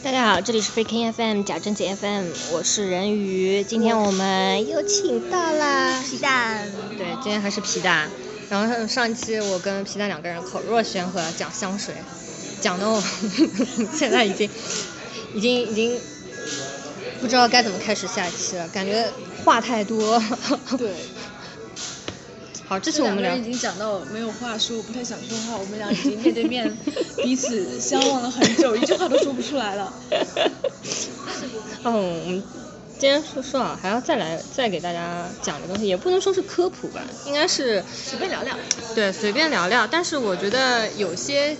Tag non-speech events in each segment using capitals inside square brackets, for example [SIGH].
大家好，这里是 Freaking FM 假正经 FM，我是人鱼，今天我们又请到了皮蛋，对，今天还是皮蛋。然后上一期我跟皮蛋两个人口若悬河讲香水，讲的我 [LAUGHS] 现在已经已经已经不知道该怎么开始下一期了，感觉话太多。[LAUGHS] 对。好，这是我们俩已经讲到没有话说，不太想说话，我们俩已经面对面彼此相望了很久，一句话都说不出来了。嗯，[LAUGHS] 我们今天说说啊，还要再来再给大家讲的东西，也不能说是科普吧，应该是随便聊聊。对，随便聊聊，但是我觉得有些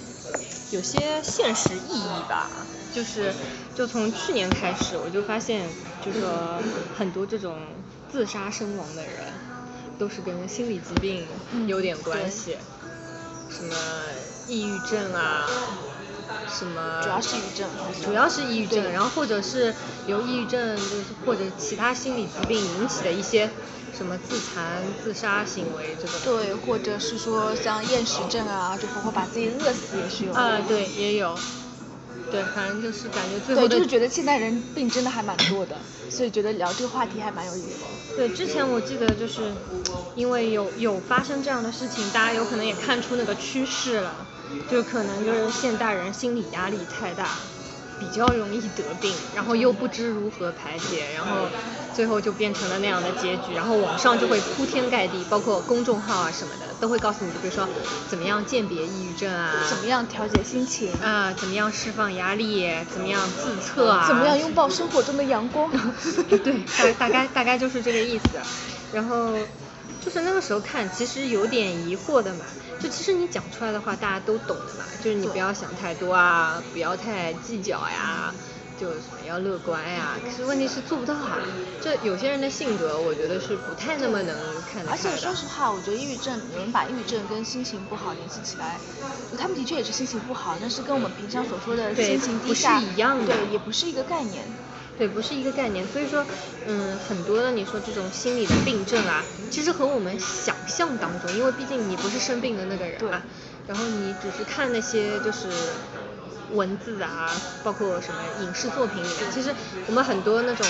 有些现实意义吧，就是就从去年开始，我就发现，就说很多这种自杀身亡的人。都是跟心理疾病有点关系，什么抑郁症啊，什么主要是抑郁症，主要是抑郁症，然后或者是由抑郁症就是或者其他心理疾病引起的一些什么自残、自杀行为这种。对，或者是说像厌食症啊，就包括把自己饿死也是有。啊，对，也有。对，反正就是感觉最后。对，就是觉得现代人病真的还蛮多的，所以觉得聊这个话题还蛮有意思。对，之前我记得就是，因为有有发生这样的事情，大家有可能也看出那个趋势了，就可能就是现代人心理压力太大。比较容易得病，然后又不知如何排解，然后最后就变成了那样的结局。然后网上就会铺天盖地，包括公众号啊什么的，都会告诉你，就比如说怎么样鉴别抑郁症啊，怎么样调节心情啊，怎么样释放压力，怎么样自测啊，怎么样拥抱生活中的阳光。[LAUGHS] 对，大大概大概就是这个意思。然后就是那个时候看，其实有点疑惑的嘛。就其实你讲出来的话，大家都懂的嘛。就是你不要想太多啊，不要太计较呀，就什么要乐观呀。可是问题是做不到啊。这有些人的性格，我觉得是不太那么能看得而且说实话，我觉得抑郁症，有人把抑郁症跟心情不好联系起来，他们的确也是心情不好，但是跟我们平常所说的心情低下，对，也不是一个概念。对，不是一个概念，所以说，嗯，很多的你说这种心理的病症啊，其实和我们想象当中，因为毕竟你不是生病的那个人啊，然后你只是看那些就是。文字啊，包括什么影视作品里面，其实我们很多那种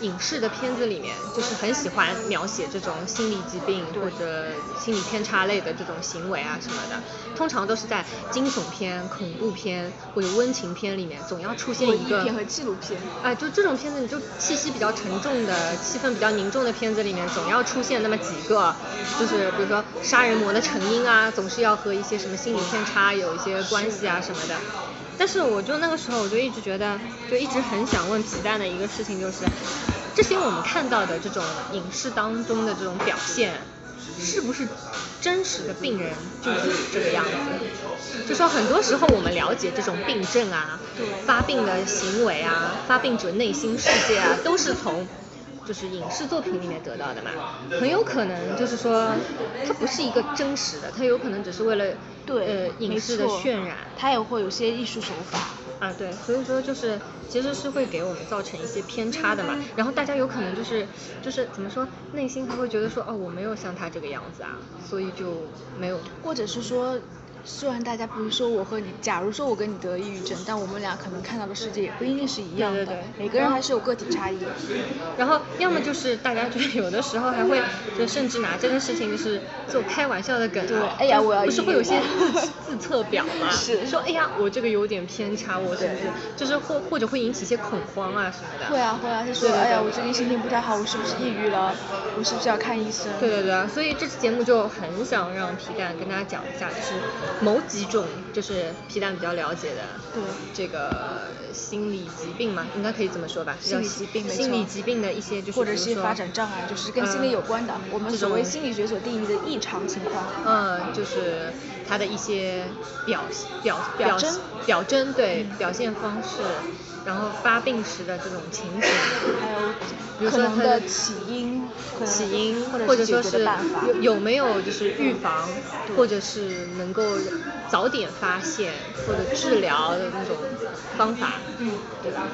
影视的片子里面，就是很喜欢描写这种心理疾病或者心理偏差类的这种行为啊什么的。通常都是在惊悚片、恐怖片或者温情片里面，总要出现一个。片和纪录片。哎，就这种片子，你就气息比较沉重的、气氛比较凝重的片子里面，总要出现那么几个，就是比如说杀人魔的成因啊，总是要和一些什么心理偏差有一些关系啊什么的。但是我就那个时候我就一直觉得，就一直很想问皮蛋的一个事情就是，这些我们看到的这种影视当中的这种表现，是不是真实的病人就是这个样子？就说很多时候我们了解这种病症啊，发病的行为啊，发病者内心世界啊，都是从。就是影视作品里面得到的嘛，很有可能就是说，它不是一个真实的，它有可能只是为了对呃影视的渲染，它也会有些艺术手法啊对，所以说就是其实是会给我们造成一些偏差的嘛，然后大家有可能就是就是怎么说，内心还会觉得说哦我没有像他这个样子啊，所以就没有，或者是说。虽然大家不是说我和你，假如说我跟你得抑郁症，但我们俩可能看到的世界也不一定是一样的。对对对。每个人还是有个体差异。然后要么就是大家觉得有的时候还会就甚至拿这个事情就是做开玩笑的梗。对。哎呀，我要。不是会有些自测表吗？[LAUGHS] 是。说哎呀，我这个有点偏差，我是不是？就是或或者会引起一些恐慌啊什么的。会啊会啊，就说哎呀，我最近心情不太好，我是不是抑郁了？我是不是要看医生？对对对，所以这期节目就很想让皮蛋跟大家讲一下，就是某几种。就是皮蛋比较了解的，对这个心理疾病嘛，应该可以这么说吧，心理疾病，心理疾病的一些就是或者是发展障碍，就是跟心理有关的，我们所谓心理学所定义的异常情况。嗯，就是它的一些表表表征表征对表现方式。然后发病时的这种情形，还有比如说它的起因，起因或者说是有有没有就是预防，或者是能够早点发现或者治疗的那种方法，嗯，对吧？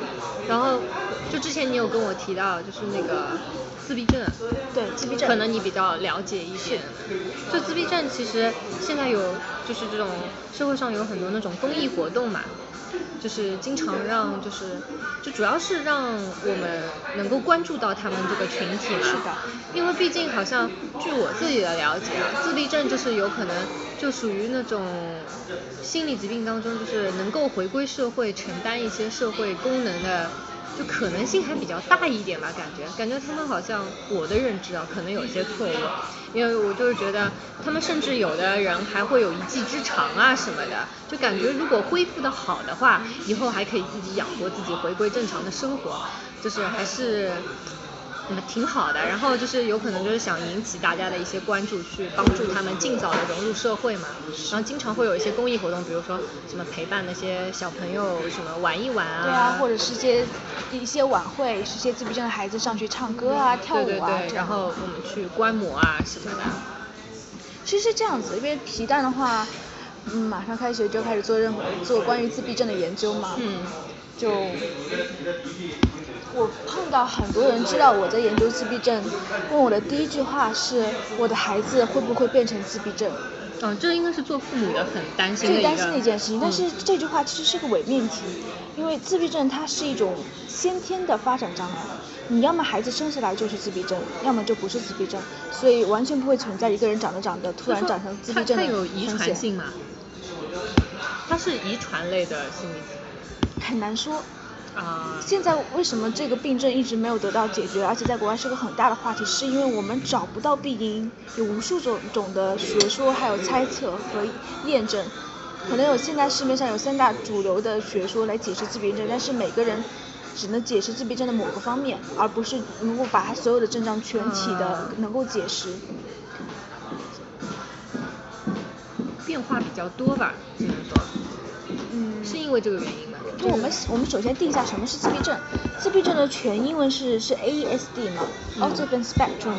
然后就之前你有跟我提到就是那个自闭症，对自闭症，可能你比较了解一些。就自闭症其实现在有就是这种社会上有很多那种公益活动嘛。就是经常让就是就主要是让我们能够关注到他们这个群体嘛。是的。因为毕竟好像据我自己的了解啊，自闭症就是有可能就属于那种心理疾病当中，就是能够回归社会、承担一些社会功能的。就可能性还比较大一点吧，感觉感觉他们好像我的认知啊，可能有些错误，因为我就是觉得他们甚至有的人还会有一技之长啊什么的，就感觉如果恢复的好的话，以后还可以自己养活自己，回归正常的生活，就是还是。嗯，挺好的。然后就是有可能就是想引起大家的一些关注，去帮助他们尽早的融入社会嘛。然后经常会有一些公益活动，比如说什么陪伴那些小朋友什么玩一玩啊。对啊，或者是些一些晚会，是些自闭症的孩子上去唱歌啊、跳舞啊。对对对。然后我们去观摩啊什么的。其实是这样子，因为皮蛋的话，嗯，马上开学就开始做任何做关于自闭症的研究嘛。嗯。就。我碰到很多人知道我在研究自闭症，问我的第一句话是我的孩子会不会变成自闭症？嗯，这应该是做父母的很担心的最担心的一件事情。但是这句话其实是个伪命题，因为自闭症它是一种先天的发展障碍，你要么孩子生下来就是自闭症，要么就不是自闭症，所以完全不会存在一个人长着长着突然长成自闭症的它有遗传性吗？它是遗传类的心理疾病？很难说。啊，现在为什么这个病症一直没有得到解决，而且在国外是个很大的话题，是因为我们找不到病因，有无数种种的学说，还有猜测和验证，可能有现在市面上有三大主流的学说来解释自闭症，但是每个人只能解释自闭症的某个方面，而不是如果把它所有的症状全体的能够解释。变化比较多吧，只能说，嗯，是因为这个原因吗？就我们我们首先定一下什么是自闭症，自闭症的全英文是是 ASD 嘛，Autism Spectrum，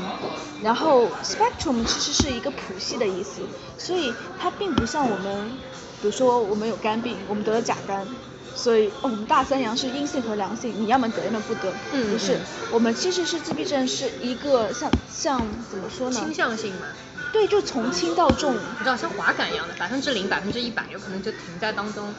然后 Spectrum 其实是一个谱系的意思，所以它并不像我们，比如说我们有肝病，我们得了甲肝，所以哦我们大三阳是阴性和良性，你要么得要么不得，不是，我们其实是自闭症是一个像像怎么说呢？倾向性嘛。对，就从轻到重。你知道像滑杆一样的，百分之零百分之一百，有可能就停在当中。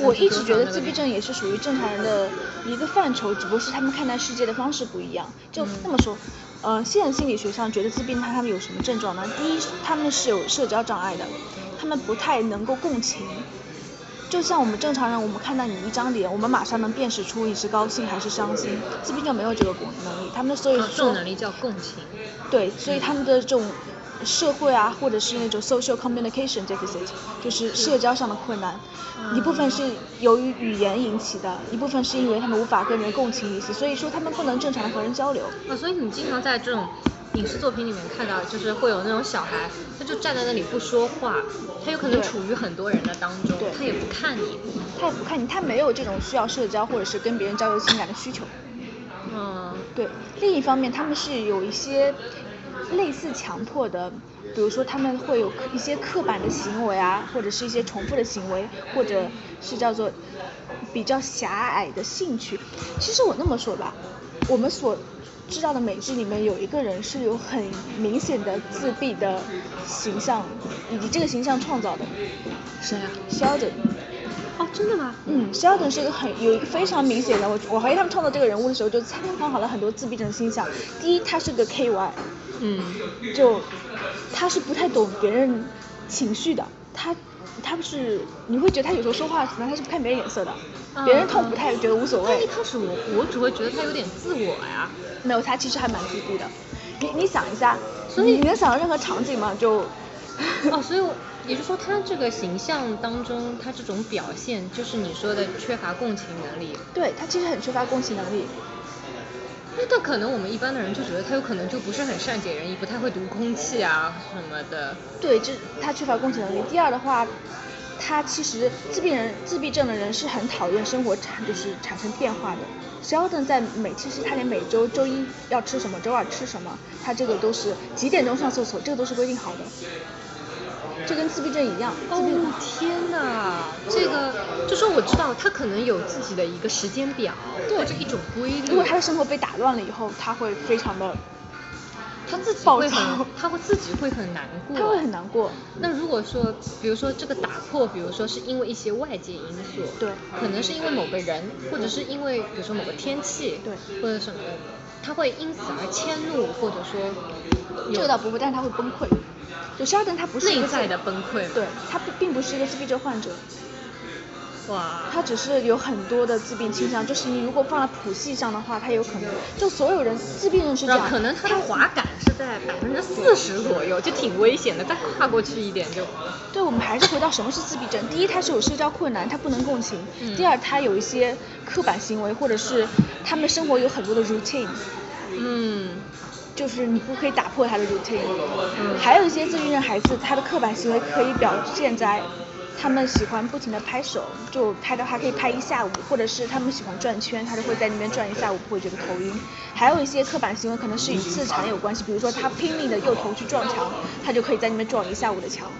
我一直觉得自闭症也是属于正常人的一个范畴，只不过是他们看待世界的方式不一样。就那么说，呃，现在心理学上觉得自闭症他们有什么症状呢？第一，他们是有社交障碍的，他们不太能够共情。就像我们正常人，我们看到你一张脸，我们马上能辨识出你是高兴还是伤心。自闭症没有这个能力，他们所以说这种能力叫共情。对，所以他们的这种。社会啊，或者是那种 social communication deficit，就是社交上的困难，一部分是由于语言引起的，一部分是因为他们无法跟人共情一思，所以说他们不能正常的和人交流。啊，所以你经常在这种影视作品里面看到，就是会有那种小孩，他就站在那里不说话，他有可能处于很多人的当中，他也不看你，他也不看你，他没有这种需要社交或者是跟别人交流情感的需求。嗯，对。另一方面，他们是有一些。类似强迫的，比如说他们会有一些刻板的行为啊，或者是一些重复的行为，或者是叫做比较狭隘的兴趣。其实我那么说吧，我们所知道的美剧里面有一个人是有很明显的自闭的形象，以及这个形象创造的。谁啊？Sheldon。哦，真的吗？嗯，Sheldon 是一个很有一个非常明显的，我我怀疑他们创造这个人物的时候就参考好了很多自闭症的倾向。第一，他是个 KY。嗯，就他是不太懂别人情绪的，他他不是你会觉得他有时候说话可能他是不看别人脸色的，别人痛不太觉得无所谓。一开始我我只会觉得他有点自我呀，没有他其实还蛮自闭的，你你想一下，所以你能想到任何场景吗？就哦，所以也就是说他这个形象当中，他这种表现就是你说的缺乏共情能力。对他其实很缺乏共情能力。那可能我们一般的人就觉得他有可能就不是很善解人意，不太会读空气啊什么的。对，这他缺乏共情能力。第二的话，他其实自闭人、自闭症的人是很讨厌生活产就是产生变化的。Sheldon 在每其实他连每周周一要吃什么，周二吃什么，他这个都是几点钟上厕所，这个都是规定好的。就跟自闭症一样。哦天哪，这个就说我知道他可能有自己的一个时间表，或者一种规律。如果他的生活被打乱了以后，他会非常的他自己会很，他会自己会很难过，[LAUGHS] 他会很难过。那如果说，比如说这个打破，比如说是因为一些外界因素，对可能是因为某个人，或者是因为比如说某个天气，对或者什么的，他会因此而迁怒，或者说这个倒不会，但是他会崩溃。就肖登他不是一个自内在的崩溃对他并并不是一个自闭症患者，哇，他只是有很多的自闭倾向，就是你如果放在谱系上的话，他有可能就所有人自闭症是这样，可能他的滑感是在百分之四十左右，就挺危险的，再跨过去一点就。对，我们还是回到什么是自闭症。第一，他是有社交困难，他不能共情；嗯第二，他有一些刻板行为，或者是他们生活有很多的 routine，嗯，就是你不可以打破他的 routine。嗯还有一些自闭症孩子，他的刻板行为可以表现在他们喜欢不停的拍手，就拍的还可以拍一下午，或者是他们喜欢转圈，他就会在那边转一下午，不会觉得头晕。还有一些刻板行为可能是与自残有关系，比如说他拼命的用头去撞墙，他就可以在那边撞一下午的墙。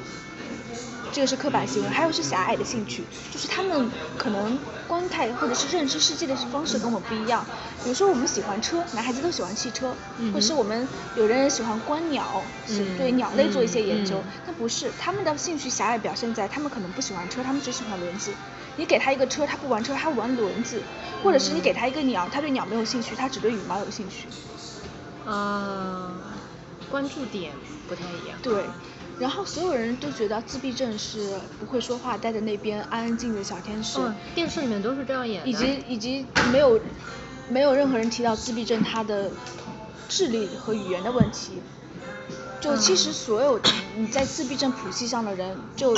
这个是刻板行为，还有是狭隘的兴趣，就是他们可能观看或者是认知世界的方式跟我们不一样。比如说我们喜欢车，男孩子都喜欢汽车，嗯或者是我们有人喜欢观鸟，对鸟类做一些研究嗯嗯，但不是他们的兴趣狭隘表现在他们可能不喜欢车，他们只喜欢轮子。你给他一个车，他不玩车，他玩轮子，或者是你给他一个鸟，他对鸟没有兴趣，他只对羽毛有兴趣。啊，关注点不太一样。对，然后所有人都觉得自闭症是不会说话，待在那边安安静静的小天使，嗯，电视里面都是这样演的。以及以及没有没有任何人提到自闭症他的智力和语言的问题。就其实所有你在自闭症谱系上的人，就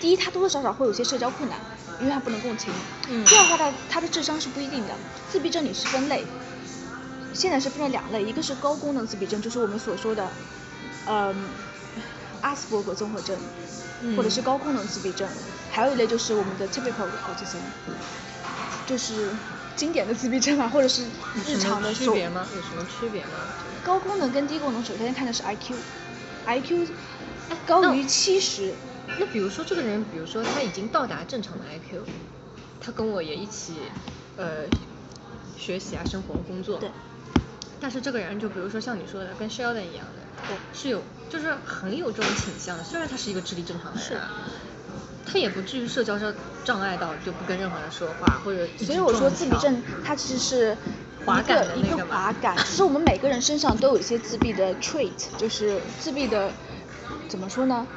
第一他多多少少会有些社交困难，因为他不能共情。嗯第二话他他的智商是不一定的，自闭症你是分类，现在是分了两类，一个是高功能自闭症，就是我们所说的，嗯，阿斯伯格综合症，或者嗯是高功能自闭症，还有一类就是我们的 typical autism，就是经典的自闭症啊，或者是日常的区别吗？有什么区别吗？高功能跟低功能，首先看的是 IQ，IQ 哎高于七十，那比如说这个人，比如说他已经到达正常的 IQ，他跟我也一起呃学习啊、生活、工作。对。但是这个人就比如说像你说的，跟 Sheldon 一样的，对是有就是很有这种倾向的。虽然他是一个智力正常的人啊，他也不至于社交上障碍到就不跟任何人说话或者所以我说自闭症它其实是滑一个一个杆的那个滑感，其实我们每个人身上都有一些自闭的 trait，就是自闭的怎么说呢？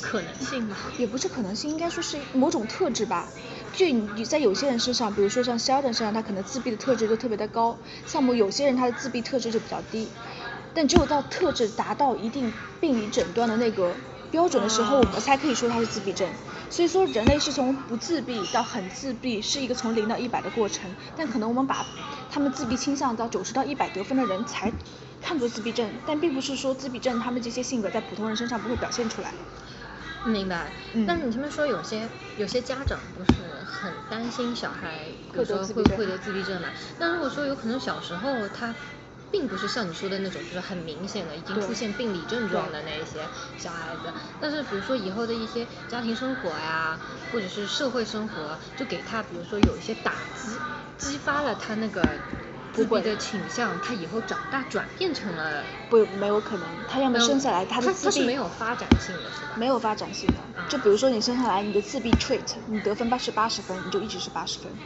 可能性吧。也不是可能性，应该说是某种特质吧。就你在有些人身上，比如说像 Sheldon 身上，他可能自闭的特质就特别的高；像我们有些人他的自闭特质就比较低。但只有到特质达到一定病理诊断的那个标准的时候，我们才可以说他是自闭症。所以说，人类是从不自闭到很自闭，是一个从零到一百的过程。但可能我们把他们自闭倾向到九十到一百得分的人才看作自闭症，但并不是说自闭症他们这些性格在普通人身上不会表现出来。明白。嗯但是你前面说有些有些家长不是很担心小孩，比如说会会得自闭症嘛？那如果说有可能小时候他并不是像你说的那种，就是很明显的已经出现病理症状的那一些小孩子，但是比如说以后的一些家庭生活呀，或者是社会生活，就给他比如说有一些打击，激发了他那个自闭的倾向，他以后长大转变成了不，没有可能，他要么生下来他的他自闭没有发展性的是吧？没有发展性的。就比如说你生下来你的自闭 trait，你得分八是八十分，你就一直是八十分。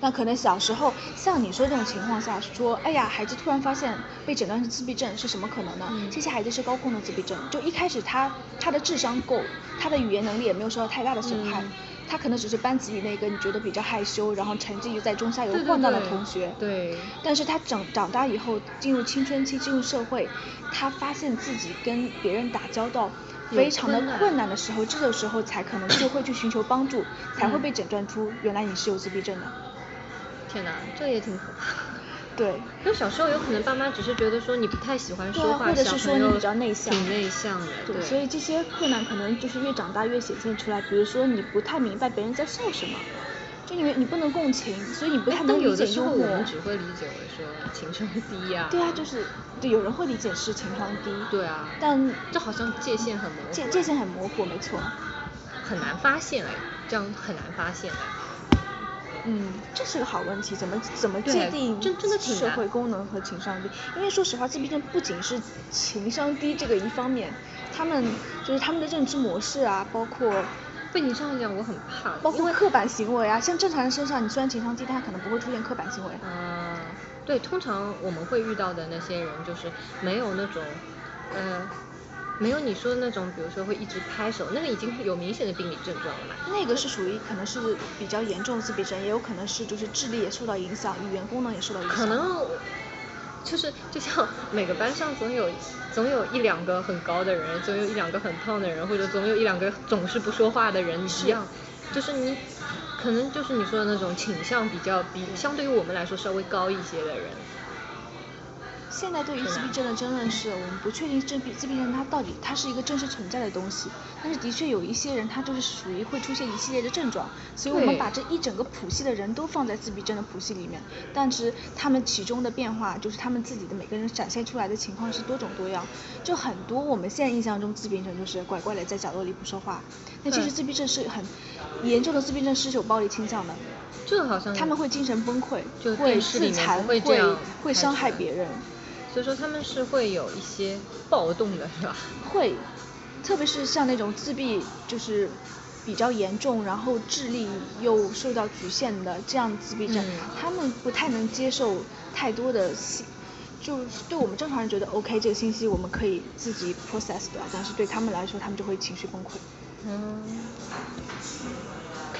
那可能小时候像你说这种情况下，说哎呀，孩子突然发现被诊断是自闭症，是什么可能呢？嗯这些孩子是高功能自闭症，就一开始他他的智商够，他的语言能力也没有受到太大的损害。嗯他可能只是班级里那个你觉得比较害羞，然后成绩就在中下游晃荡的同学。对但是他长长大以后，进入青春期，进入社会，他发现自己跟别人打交道非常的困难的时候，这个时候才可能就会去寻求帮助，才会嗯被诊断出原来你是有自闭症的。天哪，这也挺可怕。对，因为小时候有可能爸妈只是觉得说你不太喜欢说话，或者是说你比较内向挺内向的，对，所以这些困难可能就是越长大越显现出来。比如说你不太明白别人在笑什么，就因为你不能共情，所以你不哎太能理解但有的时。候我们只会理解为说情商低呀、对啊，就是对，有人会理解是情商低。对啊但这好像界限很模糊界界限很模糊，没错。很难发现哎，这样很难发现哎。嗯，这是个好问题，怎么怎么界定真真的挺社会功能和情商低？因为说实话，自闭症不仅是情商低这个一方面，他们就是他们的认知模式啊，包括被你这样讲，我很怕，包括刻板行为啊，像正常人身上，你虽然情商低，但他可能不会出现刻板行为。嗯，对，通常我们会遇到的那些人，就是没有那种，呃，没有你说的那种，比如说会一直拍手，那个已经有明显的病理症状了嘛。那个是属于可能是比较严重的自闭症，也有可能是就是智力也受到影响，语言功能也受到影响。可能就是就像每个班上总有总有一两个很高的人，总有一两个很胖的人，或者总有一两个总是不说话的人一样，就是你可能就是你说的那种倾向比较比相对于我们来说稍微高一些的人。现在对于自闭症的争论是我们不确定自闭自闭症它到底它是一个真实存在的东西，但是的确有一些人他就是属于会出现一系列的症状，所以我们把这一整个谱系的人都放在自闭症的谱系里面，但是他们其中的变化就是他们自己的每个人展现出来的情况是多种多样，就很多我们现在印象中自闭症就是乖乖的在角落里不说话，那其实自闭症是很严重的自闭症是有暴力倾向的。这好像他们会精神崩溃就，会自残，会会伤害别人。所以说他们是会有一些暴动的，是吧？会，特别是像那种自闭就是比较严重，然后智力又受到局限的这样自闭症，嗯他们不太能接受太多的信，就是对我们正常人觉得 OK 这个信息我们可以自己 process 掉，但是对他们来说，他们就会情绪崩溃。嗯，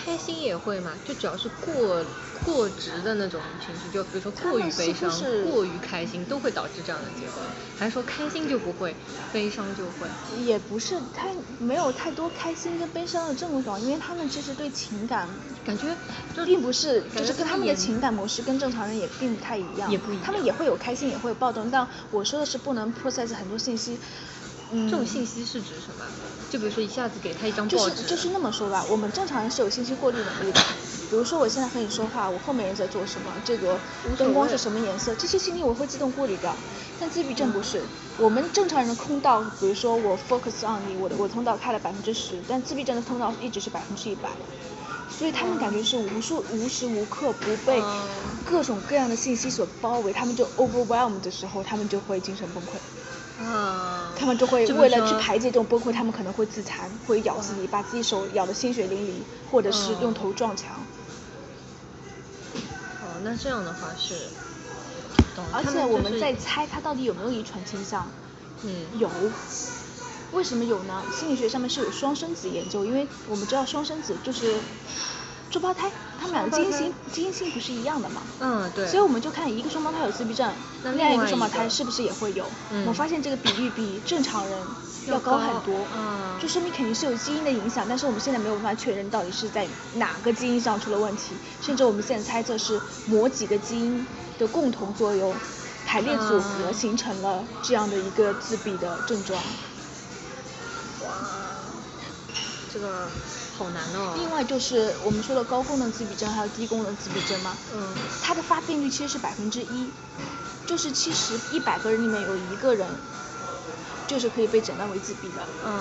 开心也会嘛，就只要是过过值的那种情绪，就比如说过于悲伤是、过于开心，都会导致这样的结果。还是说开心就不会，悲伤就会？也不是太没有太多开心跟悲伤的症状，因为他们其实对情感感觉就并不是，就是跟他们的情感模式跟正常人也并不太一样，也不一他们也会有开心，也会有暴动，但我说的是不能 process 很多信息。嗯，这种信息是指什么？就比如说一下子给他一张报纸，就是就是那么说吧，我们正常人是有信息过滤能力的。比如说我现在和你说话，我后面人在做什么，这个灯光是什么颜色，这些信息我会自动过滤掉。但自闭症不是，我们正常人的通道，比如说我 focus on 你，我的我通道开了百分之十，但自闭症的通道一直是百分之一百。所以他们感觉是无数无时无刻不被嗯各种各样的信息所包围，他们就 overwhelmed 的时候，他们就会精神崩溃。啊，他们就会为了去排解这种崩溃，他们可能会自残，会咬自己，把自己手咬得鲜血淋漓，或者是用头撞墙。哦，那这样的话是，懂而且我们在猜他到底有没有遗传倾向，嗯有。为什么有呢？心理学上面是有双生子研究，因为我们知道双生子就是双胞胎，他们两个基因型基因性不是一样的嘛。嗯对，所以我们就看一个双胞胎有自闭症，那另外一个双胞胎是不是也会有？嗯我发现这个比率比正常人要要高很多，嗯就说明肯定是有基因的影响，但是我们现在没有办法确认到底是在哪个基因上出了问题，甚至我们现在猜测是某几个基因的共同作用排列组合嗯形成了这样的一个自闭的症状。哇，这个好难哦。另外就是我们说的高功能自闭症还有低功能自闭症嘛，嗯它的发病率其实是百分之一，就是其实一百个人里面有一个人就是可以被诊断为自闭的。嗯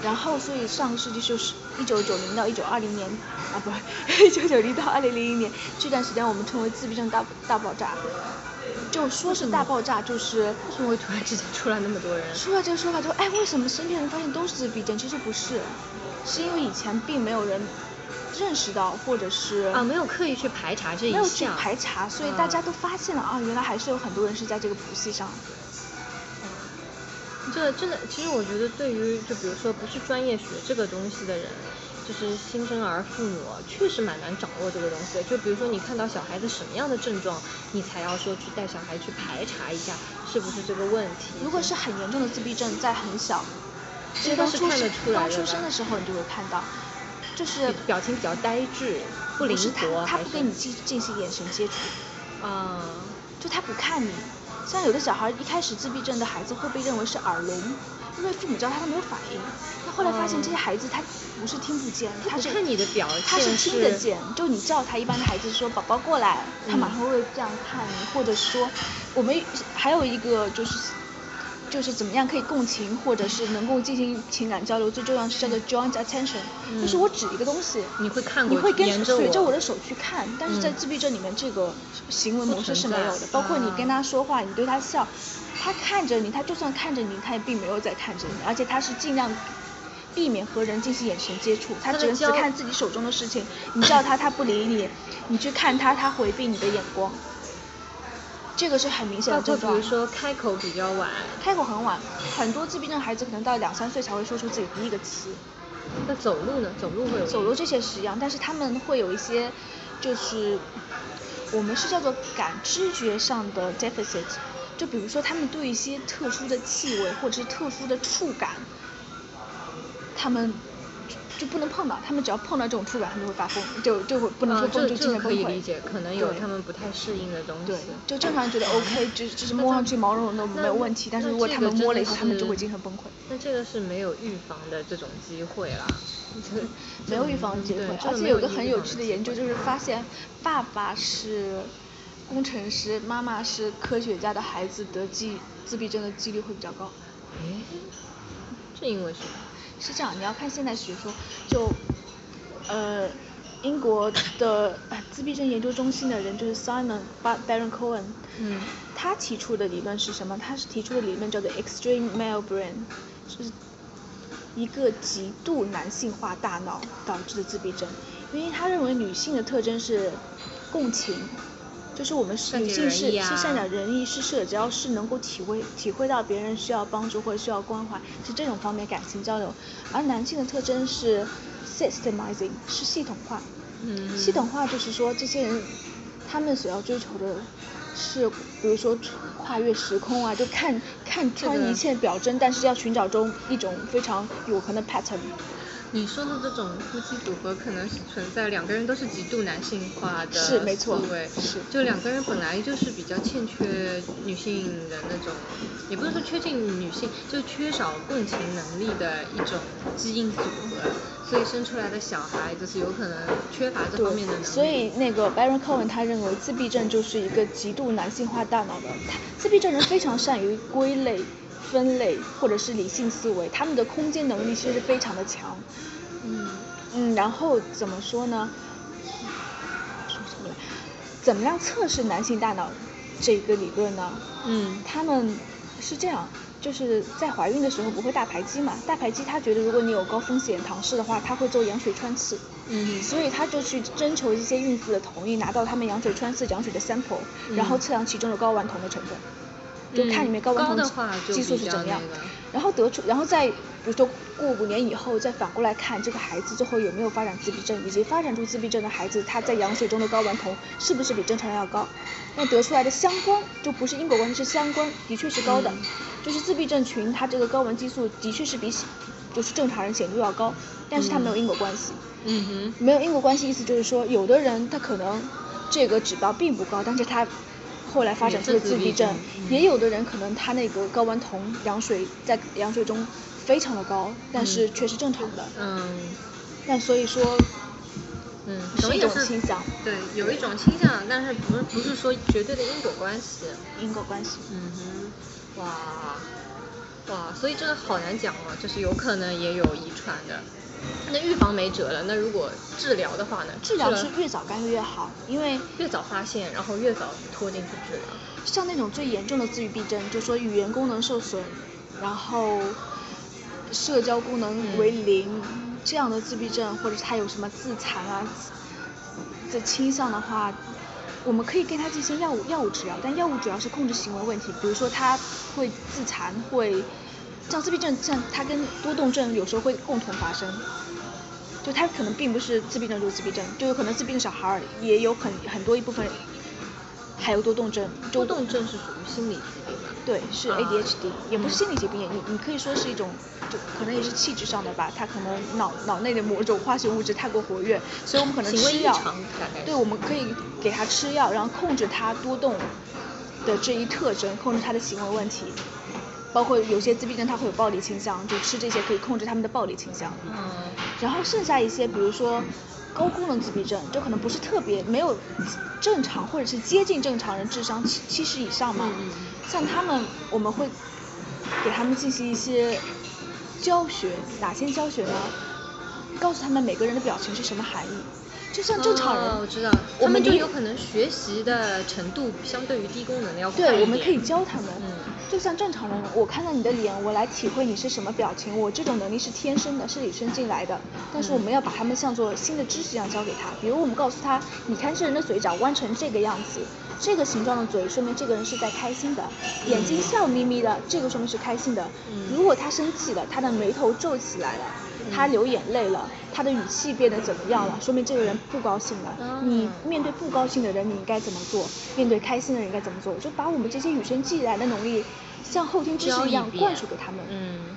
然后，所以上个世纪就是一九九零到一九二零年，啊不，[LAUGHS] 一九九零到二零零一年这段时间，我们称为自闭症大大爆炸。就说是大爆炸，就是为什么会突然之间出来那么多人？出了这个说法之后，哎，为什么身边人发现都是自闭症？其实不是，是因为以前并没有人认识到，或者是啊，没有刻意去排查这一项没有去。排查，所以大家嗯都发现了啊，原来还是有很多人是在这个谱系上。这真的，其实我觉得对于就比如说不是专业学这个东西的人，就是新生儿父母，确实蛮难掌握这个东西的。就比如说你看到小孩子什么样的症状，你才要说去带小孩去排查一下是不是这个问题。如果是很严重的自闭症，在很小，其实应该刚出生是看得出来刚出生的时候，你就会看到，就是表情比较呆滞，不灵活，他，跟你进进行眼神接触，嗯，就他不看你。像有的小孩一开始自闭症的孩子会被认为是耳聋，因为父母教他他没有反应。那后来发现这些孩子他不是听不见，他是看你的表他是现是听得见。就你叫他，一般的孩子说宝宝过来，他马嗯上会这样看你，或者说我们还有一个就是就是怎么样可以共情，或者是能够进行情感交流，最重要是叫做 joint attention，、嗯就是我指一个东西，你会看过你会跟着随着我的手去看，但是在嗯自闭症里面这个行为模式是没有的包括你啊跟他说话，你对他笑，他看着你，他就算看着你，他也并没有在看着你，而且他是尽量。避免和人进行眼神接触，他只能只看自己手中的事情。你叫他，他不理你；你去看他，他回避你的眼光。这个是很明显的症状。括比如说开口比较晚，开口很晚，很多自闭症孩子可能到两三岁才会说出自己第一个词。那走路呢？走路会有走路这些是一样，但是他们会有一些，就是我们是叫做感知觉上的 deficit，就比如说他们对一些特殊的气味或者是特殊的触感，他们就就不能碰到，他们只要碰到这种触感，他们就会发疯，就就会不能啊说疯就这这个精神崩溃。可以理解，可能有他们不太适应的东西。对，就正常人觉得 OK，就就是摸上去毛茸茸的没有问题，但是如果他们摸了以后，他们就会精神崩溃。那这个是没有预防的这种机会啦，[LAUGHS] 这个没有预防的机会而且有有个很有趣的研究，就是发现爸爸是工程师，妈妈是科学家的孩子得记自闭症的几率会比较高。诶，这因为什么？是这样，你要看现代学说，就呃英国的呃自闭症研究中心的人就是 Simon Bar- Baron Cohen，嗯他提出的理论是什么？他是提出的理论叫做 extreme male brain，就是一个极度男性化大脑导致的自闭症。因为他认为女性的特征是共情，就是我们是女性是是善解人意，是社交，是能够体会体会到别人需要帮助或者需要关怀，是这种方面感情交流。而男性的特征是 systemizing，是系统化。嗯系统化就是说，这些人他们所要追求的是，比如说跨越时空啊，就看看穿一切表征，但是要寻找中一种非常永恒的 pattern。你说的这种夫妻组合，可能是存在两个人都是极度男性化的是没错思维是就两个人本来就是比较欠缺女性的那种，也不是说缺尽女性，就缺少共情能力的一种基因组合，所以生出来的小孩就是有可能缺乏这方面的能力。所以那个 Baron Cohen 他认为自闭症就是一个极度男性化大脑的，他自闭症人非常善于归类、分类或者是理性思维，他们的空间能力其实非常的强。嗯嗯，然后怎么说呢？说什么来？怎么样测试男性大脑这个理论呢？嗯他们是这样，就是在怀孕的时候不会大排畸嘛，大排畸他觉得如果你有高风险唐氏的话，他会做羊水穿刺，嗯所以他就去征求一些孕妇的同意，拿到他们羊水穿刺羊水的 sample，、然后测量其中的睾丸酮的成分。就看里面睾丸酮的激素是怎么样那个，然后得出，然后再比如说过五年以后再反过来看这个孩子最后有没有发展自闭症，以及发展出自闭症的孩子他在羊水中的睾丸酮是不是比正常人要高，那得出来的相关就不是因果关系是相关，的确是高的，嗯。就是自闭症群它这个睾丸激素的确是比就是正常人显著要高，但是它没有因果关系。嗯哼。没有因果关系，意思就是说，有的人他可能这个指标并不高，但是他后来发展出了自闭症也有的人可能他那个睾丸酮羊水在羊水中非常的高，但是嗯却是正常的。嗯但所以说，嗯，是一种倾向对，有一种倾向，但是不是不是说绝对的因果关系。因果关系。嗯哼，哇哇，所以这个好难讲哦，就是有可能也有遗传的。那预防没辙了，那如果治疗的话呢？治疗是越早干预越好，因为越早发现，然后越早拖进去治疗。像那种最严重的自闭症，就说语言功能受损，然后社交功能为零、这样的自闭症，或者是他有什么自残啊的倾向的话，我们可以跟他进行药物药物治疗，但药物主要是控制行为问题，比如说他会自残，会像自闭症，像他跟多动症有时候会共同发生。就他可能并不是自闭症就是自闭症，就有可能自闭症小孩儿也有很很多一部分还有多动症，多动症是属于心理疾病？对，是啊 ADHD，、也不是嗯心理疾病，你你可以说是一种，就可能也是气质上的吧，他可能脑脑内的某种化学物质太过活跃，所以我们可能吃药对，我们可以给他吃药，然后控制他多动的这一特征，控制他的行为问题，包括有些自闭症他会有暴力倾向，就吃这些可以控制他们的暴力倾向。嗯然后剩下一些，比如说高功能自闭症，就可能不是特别没有正常或者是接近正常人智商七七十以上嘛，嗯嗯像他们我们会给他们进行一些教学，哪些教学呢？告诉他们每个人的表情是什么含义。就像正常人，哦，我知道，我们理他们就有可能学习的程度相对于低功能的要快对，我们可以教他们。嗯就像正常人，我看到你的脸，我来体会你是什么表情，我这种能力是天生的，是与生俱来的。但是我们要把他们像做新的知识一样教给他。比如我们告诉他，你看这人的嘴角弯成这个样子，这个形状的嘴说明这个人是在开心的，眼睛笑眯眯的，这个说明是开心的。嗯如果他生气了，他的眉头皱起来了。他流眼泪了，他的语气变得怎么样了？说明这个人不高兴了。哦你面对不高兴的人，你应该怎么做？面对开心的人应该怎么做？就把我们这些与生俱来的能力，像后天知识一样灌输给他们。嗯，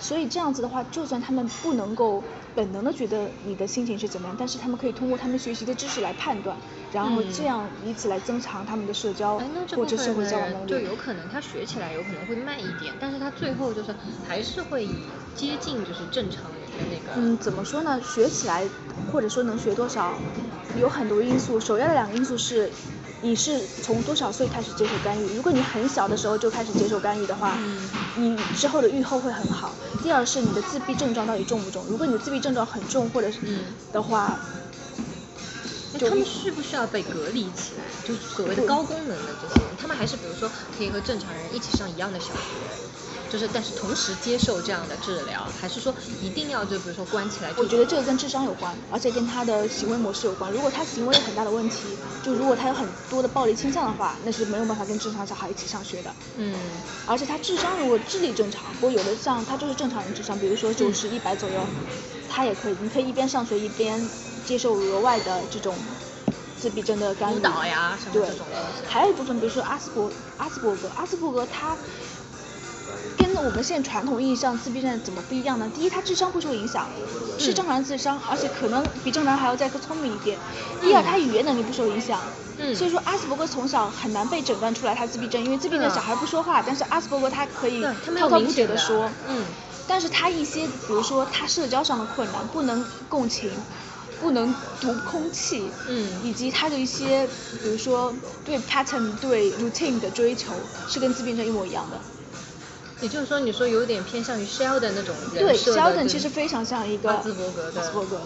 所以这样子的话，就算他们不能够本能的觉得你的心情是怎么样，但是他们可以通过他们学习的知识来判断，然后嗯这样以此来增强他们的社交或者社会交往能力。就有可能他学起来有可能会慢一点，但是他最后就是还是会以接近就是正常那个。嗯，怎么说呢？学起来，或者说能学多少，有很多因素。首要的两个因素是，你是从多少岁开始接受干预。如果你很小的时候就开始接受干预的话，嗯你之后的预后会很好。第二是你的自闭症状到底重不重？如果你的自闭症状很重，或者是嗯的话，哎就他们需不需要被隔离起来？就所谓的高功能的这些人，他们还是比如说可以和正常人一起上一样的小学，就是但是同时接受这样的治疗，还是说一定要就比如说关起来？我觉得这个跟智商有关，而且跟他的行为模式有关。如果他行为有很大的问题，就如果他有很多的暴力倾向的话，那是没有办法跟正常小孩一起上学的。嗯而且他智商如果智力正常，不过有的像他就是正常人智商，比如说九十一百左右，他也可以，你可以一边上学一边接受额外的这种自闭症的干预呀什么对这种的还有一部分，比如说阿斯伯阿斯伯格，阿斯伯格他。跟我们现在传统意义上自闭症怎么不一样呢？第一，他智商不受影响，是正常人智商，而且可能比正常人还要再更聪明一点。第二，他语言能力不受影响。嗯所以说阿斯伯格从小很难被诊断出来他自闭症，因为自闭症小孩不说话，但是阿斯伯格他可以滔滔不绝的说。嗯但是他一些，比如说他社交上的困难，不能共情，不能读空气，嗯以及他的一些，比如说对 pattern、对 routine 的追求，是跟自闭症一模一样的。也就是说，你说有点偏向于 Sheldon 那种人对，Sheldon 其实非常像一个阿兹伯格的阿斯伯格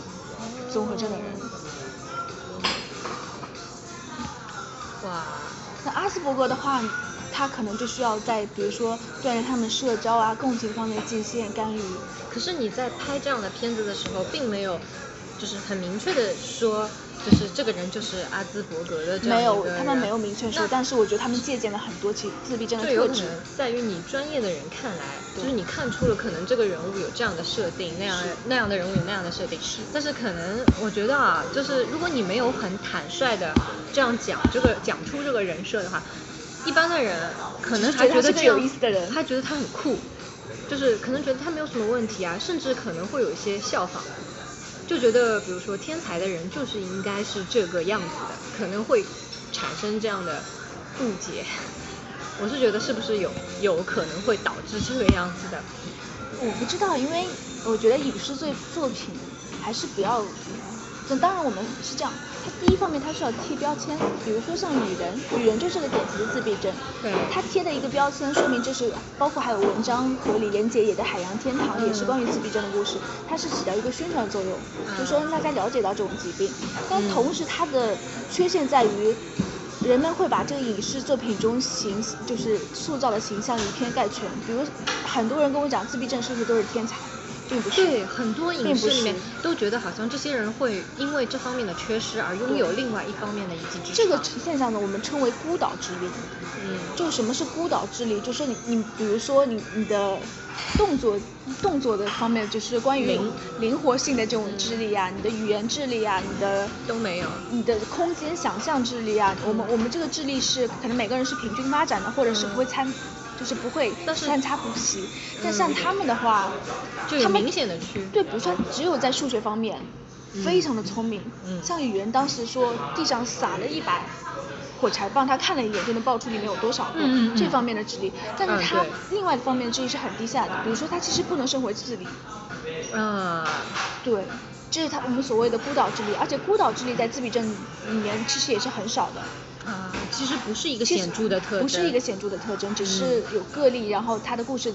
综合症的人。哇，那阿斯伯格的话，他可能就需要在比如说锻炼他们社交啊、共情方面进行干预。可是你在拍这样的片子的时候，并没有就是很明确的说，就是这个人就是阿兹伯格的这样没有他们没有明确说，但是我觉得他们借鉴了很多其自闭症的特质。在于你专业的人看来，就是你看出了可能这个人物有这样的设定，那样那样的人物有那样的设定，但是可能我觉得啊，就是如果你没有很坦率的这样讲这个讲出这个人设的话，一般的人可能还觉得他是个觉得这有意思的人他觉得他很酷，就是可能觉得他没有什么问题啊，甚至可能会有一些效仿。就觉得，比如说天才的人就是应该是这个样子的，可能会产生这样的误解。我是觉得是不是有有可能会导致这个样子的？我不知道，因为我觉得影视作作品还是不要。那当然，我们是这样，第一方面它是要贴标签，比如说像女人，女人就是个典型的自闭症，对。他贴的一个标签，说明这是包括还有文章和李连杰演的《海洋天堂》，也是关于自闭症的故事，它是起到一个宣传作用，就说让大家了解到这种疾病，但同时它的缺陷在于。人们会把这个影视作品中形就是塑造的形象以偏概全，比如很多人跟我讲自闭症是不是都是天才，并不是。对，很多影视里面都觉得好像这些人会因为这方面的缺失而拥有另外一方面的一技之长。这个现象呢，我们称为孤岛之力。嗯，就什么是孤岛之力？就是你你比如说你你的动作动作的方面，就是关于灵灵活性的这种智力啊，你的语言智力啊，你的都没有。你的空间想象智力啊，我们我们这个智力是可能每个人是平均发展的，或者是不会参，就是不会但是参差不齐。但像他们的话，就有他们明显的区对，比如说只有在数学方面非常的聪明，嗯。像语言当时说地上撒了一把火柴棒，他看了一眼就能报出里面有多少个，嗯嗯嗯。这方面的智力。但是嗯他另外一方面的智力是很低下的，比如说他其实不能升回智力，嗯，对，这是他我们所谓的孤岛智力，而且孤岛智力在自闭症里面其实也是很少的。啊，其实不是一个显著的特征，不是一个显著的特征，只是有个例，然后他的故事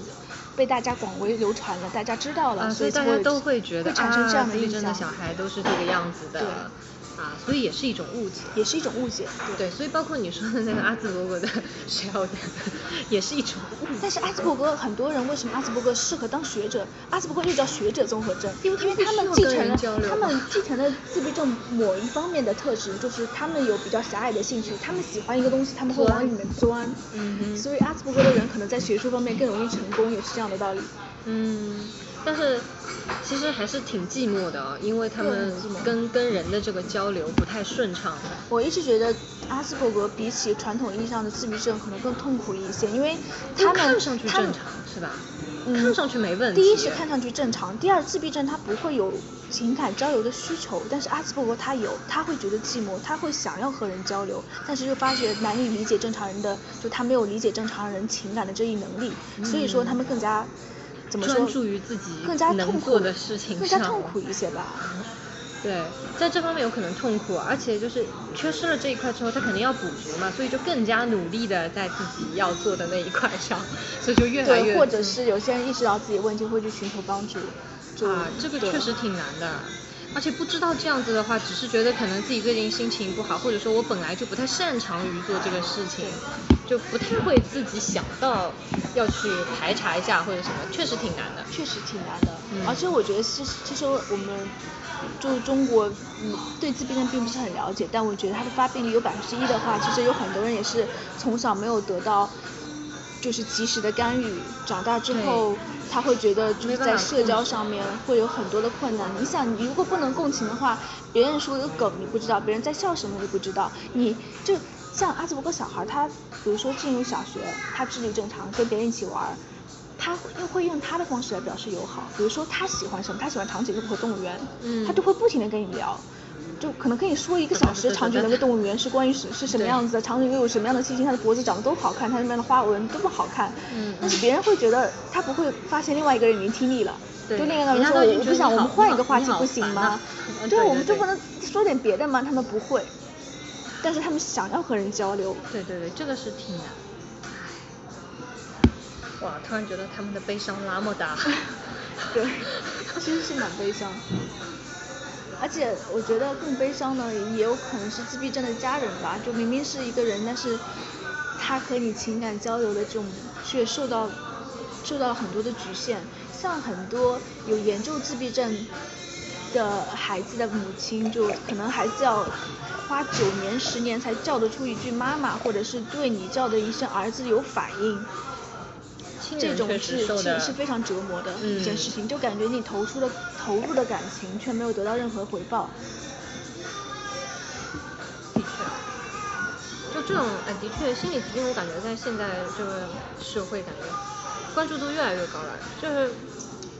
被大家广为流传了，大家知道了，啊，所以大家都会觉得会产生这样啊，的印象，自闭症的小孩都是这个样子的，对啊，所以也是一种误解。也是一种误解。对，所以包括你说的那个阿兹伯格的 Sheldon，也是一种误解。但是阿兹伯格很多人为什么阿兹伯格适合当学者？阿兹伯格又叫学者综合症，因为他们他们继承了他们继承了自闭症某一方面的特质，就是他们有比较狭隘的兴趣，他们喜欢一个东西，他们会往里面钻。嗯哼所以阿兹伯格的人可能在学术方面更容易成功，也是这样的道理。嗯，但是其实还是挺寂寞的啊，因为他们跟跟人的这个交流不太顺畅。我一直觉得阿斯伯格比起传统意义上的自闭症可能更痛苦一些，因为他们看上去正常是吧？嗯看上去没问题。第一是看上去正常，第二自闭症他不会有情感交流的需求，但是阿斯伯格他有，他会觉得寂寞，他会想要和人交流，但是又发觉难以理解正常人的，就他没有理解正常人情感的这一能力，所以说他们更加怎么？专注于自己能做的事情上更加痛苦一些吧。对，在这方面有可能痛苦，而且就是缺失了这一块之后，他肯定要补足嘛，所以就更加努力的在自己要做的那一块上，所以就越来越对，或者是有些人意识到自己问题会去寻求帮助。啊，这个确实挺难的。而且不知道这样子的话，只是觉得可能自己最近心情不好，或者说我本来就不太擅长于做这个事情，就不太会自己想到要去排查一下或者什么，确实挺难的。确实挺难的，嗯而且我觉得其实其实我们就中国嗯对自闭症并不是很了解，但我觉得它的发病率有百分之一的话，其实有很多人也是从小没有得到就是及时的干预，长大之后他会觉得就是在社交上面会有很多的困难。你想，你如果不能共情的话，别人说的梗你不知道，别人在笑什么你不知道，你就像阿兹伯格小孩，他比如说进入小学，他智力正常，跟别人一起玩儿。他又会用他的方式来表示友好，比如说他喜欢什么，他喜欢长颈鹿和动物园，嗯他就会不停的跟你聊，就可能可以说一个小时长颈鹿跟动物园是关于是是什么样子的，长颈鹿有什么样的习性，它的脖子长得都好看，它那边的花纹多么好看，嗯但是别人会觉得他不会发现另外一个人已经听腻了。对就另外一个人说，我不想，我们换一个话题不行吗对我们就不能说点别的吗？他们不会，但是他们想要和人交流。对对对，这个是挺难。哇，突然觉得他们的悲伤那么大。[LAUGHS] 对，其实是蛮悲伤。而且我觉得更悲伤的也有可能是自闭症的家人吧，就明明是一个人，但是他和你情感交流的这种却受到受到了很多的局限。像很多有严重自闭症的孩子的母亲，就可能孩子要花九年、十年才叫得出一句妈妈，或者是对你叫的一声儿子有反应。这种亲人确实是是是非常折磨的一件嗯事情，就感觉你投出了投入的感情，却没有得到任何回报。的确，就这种哎，的确，心理疾病我感觉在现在这个社会，感觉关注度越来越高了。就是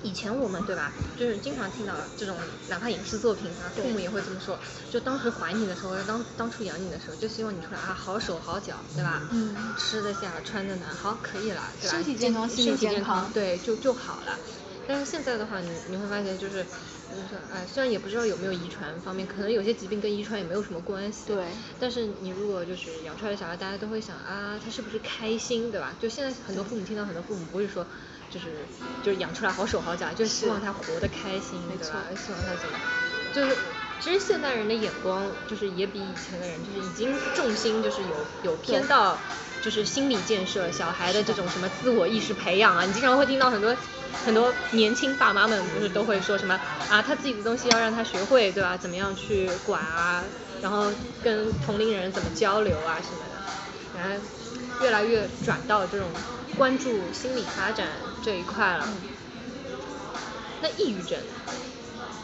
以前我们对吧，就是经常听到这种，哪怕影视作品啊，父母也会这么说。就当时怀你的时候，当当初养你的时候，就希望你出来啊，好手好脚，对吧？嗯吃得下，穿得暖，好，可以了，对吧？身体健康身心理体健健康对，就就好了。但是现在的话，你你会发现就是，就是说，哎，虽然也不知道有没有遗传方面，可能有些疾病跟遗传也没有什么关系。对但是你如果就是养出来的小孩，大家都会想啊，他是不是开心，对吧？就现在很多父母听到很多父母不会说，就是就是养出来好手好脚，就是希望他活得开心，没对吧？错希望他怎么，就是其实现代人的眼光就是也比以前的人就是已经重心就是有有偏到就是心理建设小孩的这种什么自我意识培养啊，你经常会听到很多很多年轻爸妈们不是都会说什么啊，他自己的东西要让他学会，对吧？怎么样去管啊，然后跟同龄人怎么交流啊什么的，然后越来越转到这种关注心理发展这一块了。那抑郁症，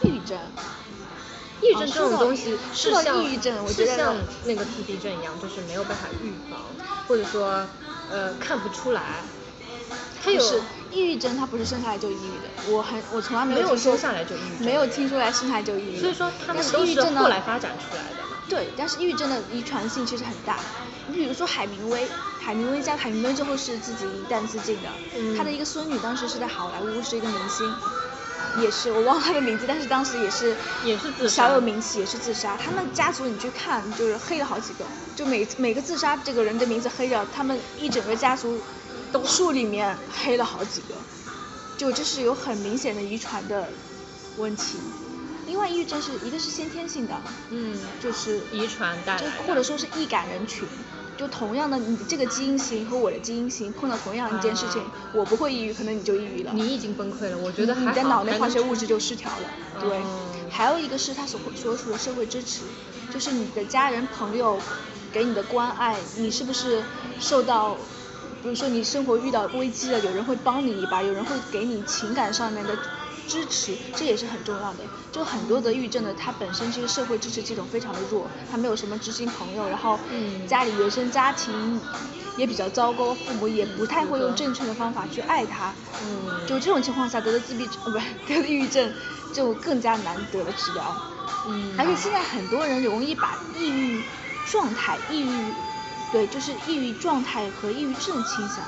抑郁症，抑郁症这种东西是像抑郁症我觉得是像那个自闭症一样，就是没有办法预防，或者说呃看不出来。他有是抑郁症，他不是生下来就抑郁的。我很我从来没没有听说生下来就抑郁没有听出来生下来就抑郁。所以说他们都是抑郁症呢后来发展出来的嘛。对，但是抑郁症的遗传性其实很大。你比如说海明威，海明威家海明威最后是自己一旦自尽的，嗯他的一个孙女当时是在好莱坞是一个明星，也是我忘了他的名字，但是当时也是也是自杀小有名气，也是自杀。他们家族你去看，就是黑了好几个，就每每个自杀这个人的名字黑掉，他们一整个家族都树里面黑了好几个，就这是有很明显的遗传的问题。另外，抑郁症是一个是先天性的，嗯，就是遗传带来的就或者说是易感人群。就同样的，你这个基因型和我的基因型碰到同样一件事情，我不会抑郁，可能你就抑郁了。你已经崩溃了，我觉得你的脑内化学物质就失调了。对哦，还有一个是他所所处的社会支持，就是你的家人朋友给你的关爱，你是不是受到，比如说你生活遇到危机了，有人会帮你一把，有人会给你情感上面的支持，这也是很重要的。就很多得抑郁症的，他本身其实社会支持系统非常的弱，他没有什么知心朋友，然后嗯家里原生家庭也比较糟糕，父母也不太会用正确的方法去爱他。嗯就这种情况下得了自闭症，呃，不是得了抑郁症，就更加难得了治疗。嗯，而且现在很多人容易把抑郁状态、抑郁，对，就是抑郁状态和抑郁症倾向，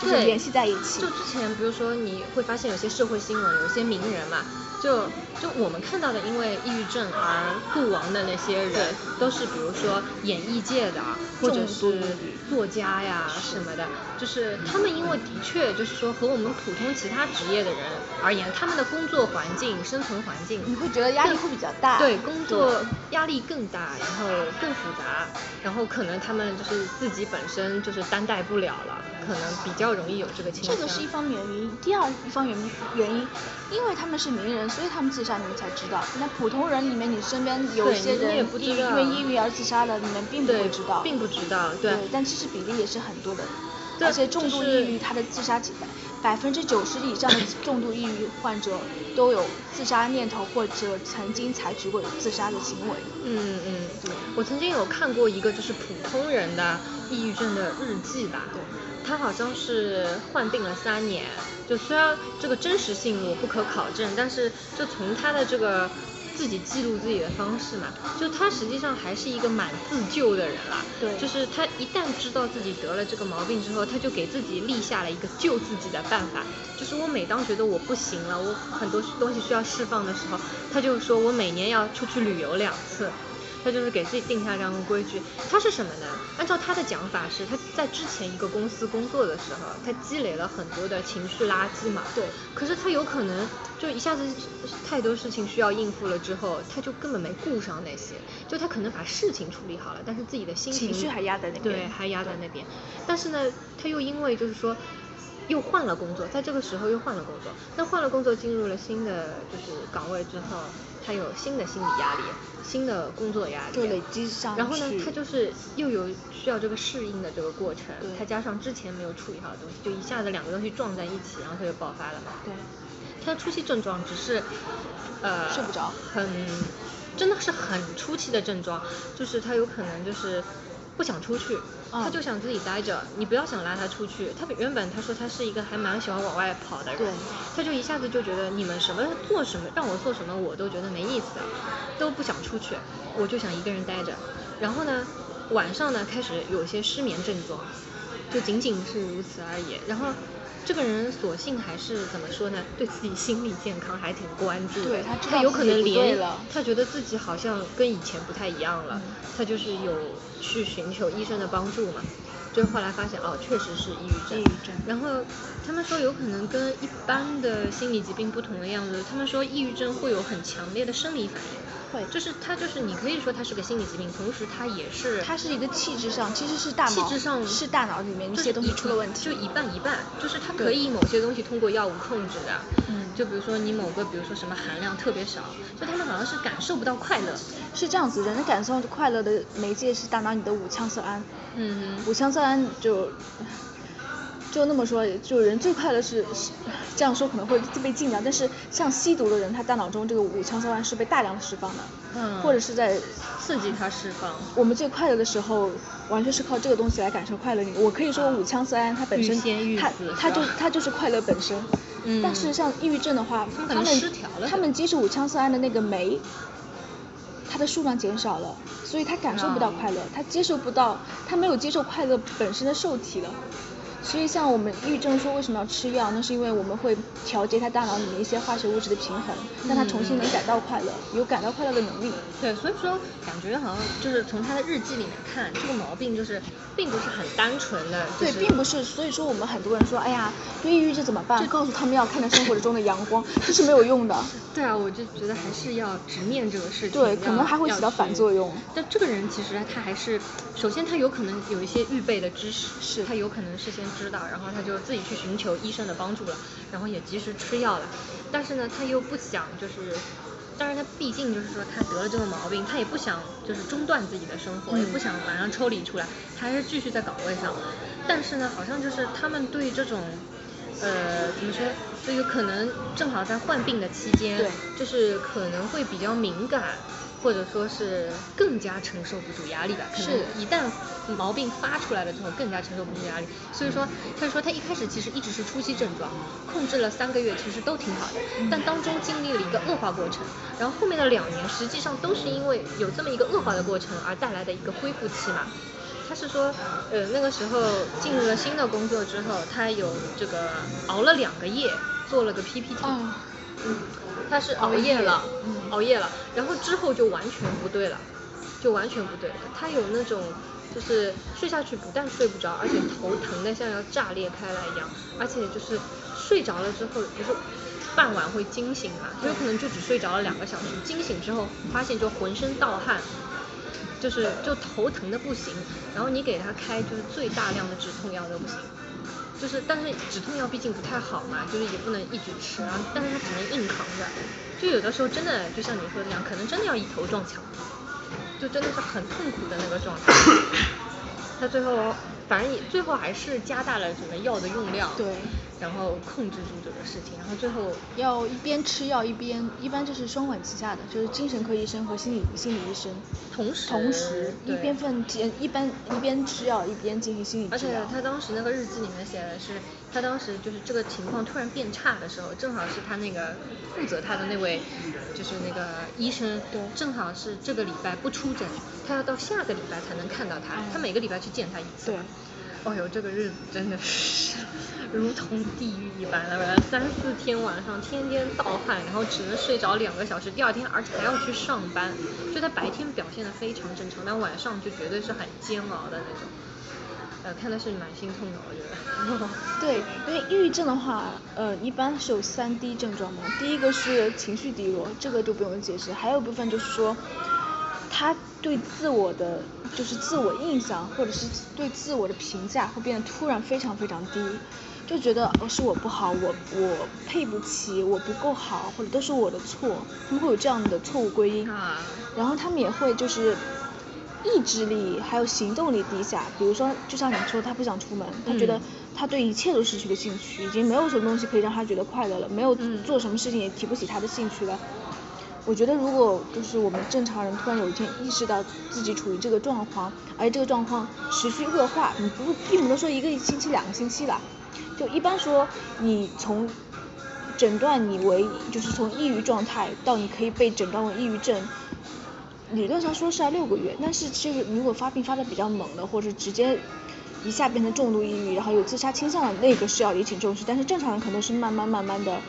就是联系在一起就。之前，比如说你会发现有些社会新闻，有些名人嘛，就就我们看到的，因为抑郁症而故亡的那些人，都是比如说演艺界的，或者是作家呀什么的，就是他们因为的确就是说和我们普通其他职业的人而言，他们的工作环境、生存环境，你会觉得压力会比较大。对，工作压力更大，然后更复杂，然后可能他们就是自己本身就是担待不了了，可能比较容易有这个倾向。这个是一方面原因，第二一方面原因，因为他们是名人，所以他们自杀，你们才知道。那普通人里面，你身边有对些人不知道因为抑郁而自杀的，你们并不会知道。并不知道，对对，但其实比例也是很多的，对而且重度抑郁，他的自杀几百百分之九十以上的重度抑郁患者都有自杀念头或者曾经采取过自杀的行为。嗯嗯，对。我曾经有看过一个就是普通人的抑郁症的日记吧，对。他好像是患病了三年，就虽然这个真实性我不可考证，但是就从他的这个自己记录自己的方式嘛，就他实际上还是一个蛮自救的人啦，对。就是他一旦知道自己得了这个毛病之后，他就给自己立下了一个救自己的办法，就是我每当觉得我不行了，我很多东西需要释放的时候，他就说我每年要出去旅游两次。他就是给自己定下这样的规矩，他是什么呢？按照他的讲法是，他在之前一个公司工作的时候，他积累了很多的情绪垃圾嘛。对可是他有可能就一下子太多事情需要应付了之后，他就根本没顾上那些，就他可能把事情处理好了，但是自己的心情情绪还压在那边对，还压在那边。但是呢，他又因为就是说。又换了工作，在这个时候又换了工作。那换了工作，进入了新的就是岗位之后，他有新的心理压力，新的工作压力，就累积上然后呢，他就是又有需要这个适应的这个过程，他加上之前没有处理好的东西，就一下子两个东西撞在一起，然后他就爆发了嘛。对，他的初期症状只是，呃，睡不着。很，真的是很初期的症状，就是他有可能就是不想出去，他嗯就想自己待着，你不要想拉他出去。他原本他说他是一个还蛮喜欢往外跑的人，他就一下子就觉得你们什么做什么让我做什么我都觉得没意思，都不想出去，我就想一个人待着。然后呢，晚上呢开始有些失眠症状，就仅仅是如此而已。然后这个人索性还是怎么说呢？对自己心理健康还挺关注的。对他知道他有可能连他觉得自己好像跟以前不太一样了，他就是有去寻求医生的帮助嘛。就后来发现哦，确实是抑郁症。抑郁症然后他们说有可能跟一般的心理疾病不同的样子，他们说抑郁症会有很强烈的生理反应。会就是它就是你可以说它是个心理疾病，同时它也是它是一个气质上，其实是大脑气质上是大脑里面一些东西出了问题。就一半一半，就是它可以某些东西通过药物控制的，嗯就比如说你某个比如说什么含量特别少，就他们好像是感受不到快乐，是这样子，人的感受快乐的媒介是大脑里的五羟色胺。嗯五羟色胺就就那么说，就人最快乐是是这样说可能会被禁掉，但是像吸毒的人，他大脑中这个五羟色胺是被大量释放的，嗯或者是在刺激他释放，我们最快乐的时候，完全是靠这个东西来感受快乐。我可以说五羟色胺它本身欲欲它它就它就是快乐本身。嗯但是像抑郁症的话，他们失调了他们接受五羟色胺的那个酶，它的数量减少了，所以他感受不到哦快乐，他接受不到，他没有接受快乐本身的受体了。所以像我们抑郁症说为什么要吃药，那是因为我们会调节他大脑里面一些化学物质的平衡，让他重新能感到快乐，有感到快乐的能力。对，所以说感觉好像就是从他的日记里面看，这个毛病就是并不是很单纯的。对，并不是。所以说我们很多人说，哎呀，对抑郁症怎么办？告诉他们要看到生活中的阳光，[LAUGHS] 这是没有用的。对啊，我就觉得还是要直面这个事情。对，可能还会起到反作用。但这个人其实他还是，首先他有可能有一些预备的知识，是他有可能事先知道，然后他就自己去寻求医生的帮助了，然后也及时吃药了。但是呢，他又不想就是，当然他毕竟就是说他得了这个毛病，他也不想就是中断自己的生活，也不想马上抽离出来，他还是继续在岗位上。但是呢，好像就是他们对这种。呃，怎么说？就有可能正好在患病的期间，就是可能会比较敏感，或者说是更加承受不住压力吧。可能一旦毛病发出来了之后，更加承受不住压力。所以说，他说他一开始其实一直是初期症状，控制了三个月，其实都挺好的。但当中经历了一个恶化过程，然后后面的两年实际上都是因为有这么一个恶化的过程而带来的一个恢复期嘛。他是说，呃，那个时候进入了新的工作之后，他有这个熬了两个夜，做了个 PPT。嗯。他是熬夜了，熬夜了，然后之后就完全不对了，就完全不对了。他有那种，就是睡下去不但睡不着，而且头疼的像要炸裂开来一样，而且就是睡着了之后，不是傍晚会惊醒嘛，有可能就只睡着了两个小时，惊醒之后发现就浑身盗汗。就是就头疼的不行，然后你给他开就是最大量的止痛药都不行，就是但是止痛药毕竟不太好嘛，就是也不能一直吃然后，但是他只能硬扛着，就有的时候真的就像你说的那样，可能真的要一头撞墙，就真的是很痛苦的那个状态。[LAUGHS] 他最后反正也最后还是加大了什么药的用量。对。然后控制住这个事情，然后最后要一边吃药一边，一般就是双管齐下的，就是精神科医生和心理心理医生同时同时一边份一般一边吃药一边进行心理治疗。而且他当时那个日记里面写的是，他当时就是这个情况突然变差的时候，正好是他那个负责他的那位就是那个医生，对，正好是这个礼拜不出诊，他要到下个礼拜才能看到他，他每个礼拜去见他一次。对。哦呦，这个日子真的是如同地狱一般了，三四天晚上天天盗汗，然后只能睡着两个小时，第二天而且还要去上班，就他白天表现的非常正常，但晚上就绝对是很煎熬的那种，呃，看的是蛮心痛的，我觉得。[LAUGHS] 对，因为抑郁症的话，呃，一般是有三低症状嘛，第一个是情绪低落，这个就不用解释，还有部分就是说。他对自我的就是自我印象，或者是对自我的评价会变得突然非常非常低，就觉得哦是我不好，我我配不起，我不够好，或者都是我的错，他们会有这样的错误归因。啊。然后他们也会就是意志力还有行动力低下，比如说就像你说他不想出门，他觉得他对一切都失去了兴趣，已经没有什么东西可以让他觉得快乐了，没有做什么事情也提不起他的兴趣了。我觉得如果就是我们正常人突然有一天意识到自己处于这个状况，而且这个状况持续恶化，你不并不能说一个星期两个星期了，就一般说你从诊断你为就是从抑郁状态到你可以被诊断为抑郁症，理论上说是要六个月，但是其实如果发病发的比较猛的，或者直接一下变成重度抑郁，然后有自杀倾向的那个是要引起重视，但是正常人可能是慢慢慢慢的。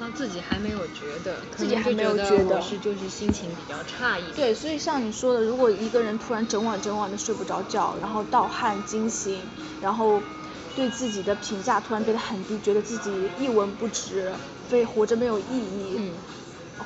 他自己还没有觉得，自己还没有觉得，是就是心情比较差一点。对，所以像你说的，如果一个人突然整晚整晚的睡不着觉，然后盗汗惊醒，然后对自己的评价突然变得很低，觉得自己一文不值，非活着没有意义。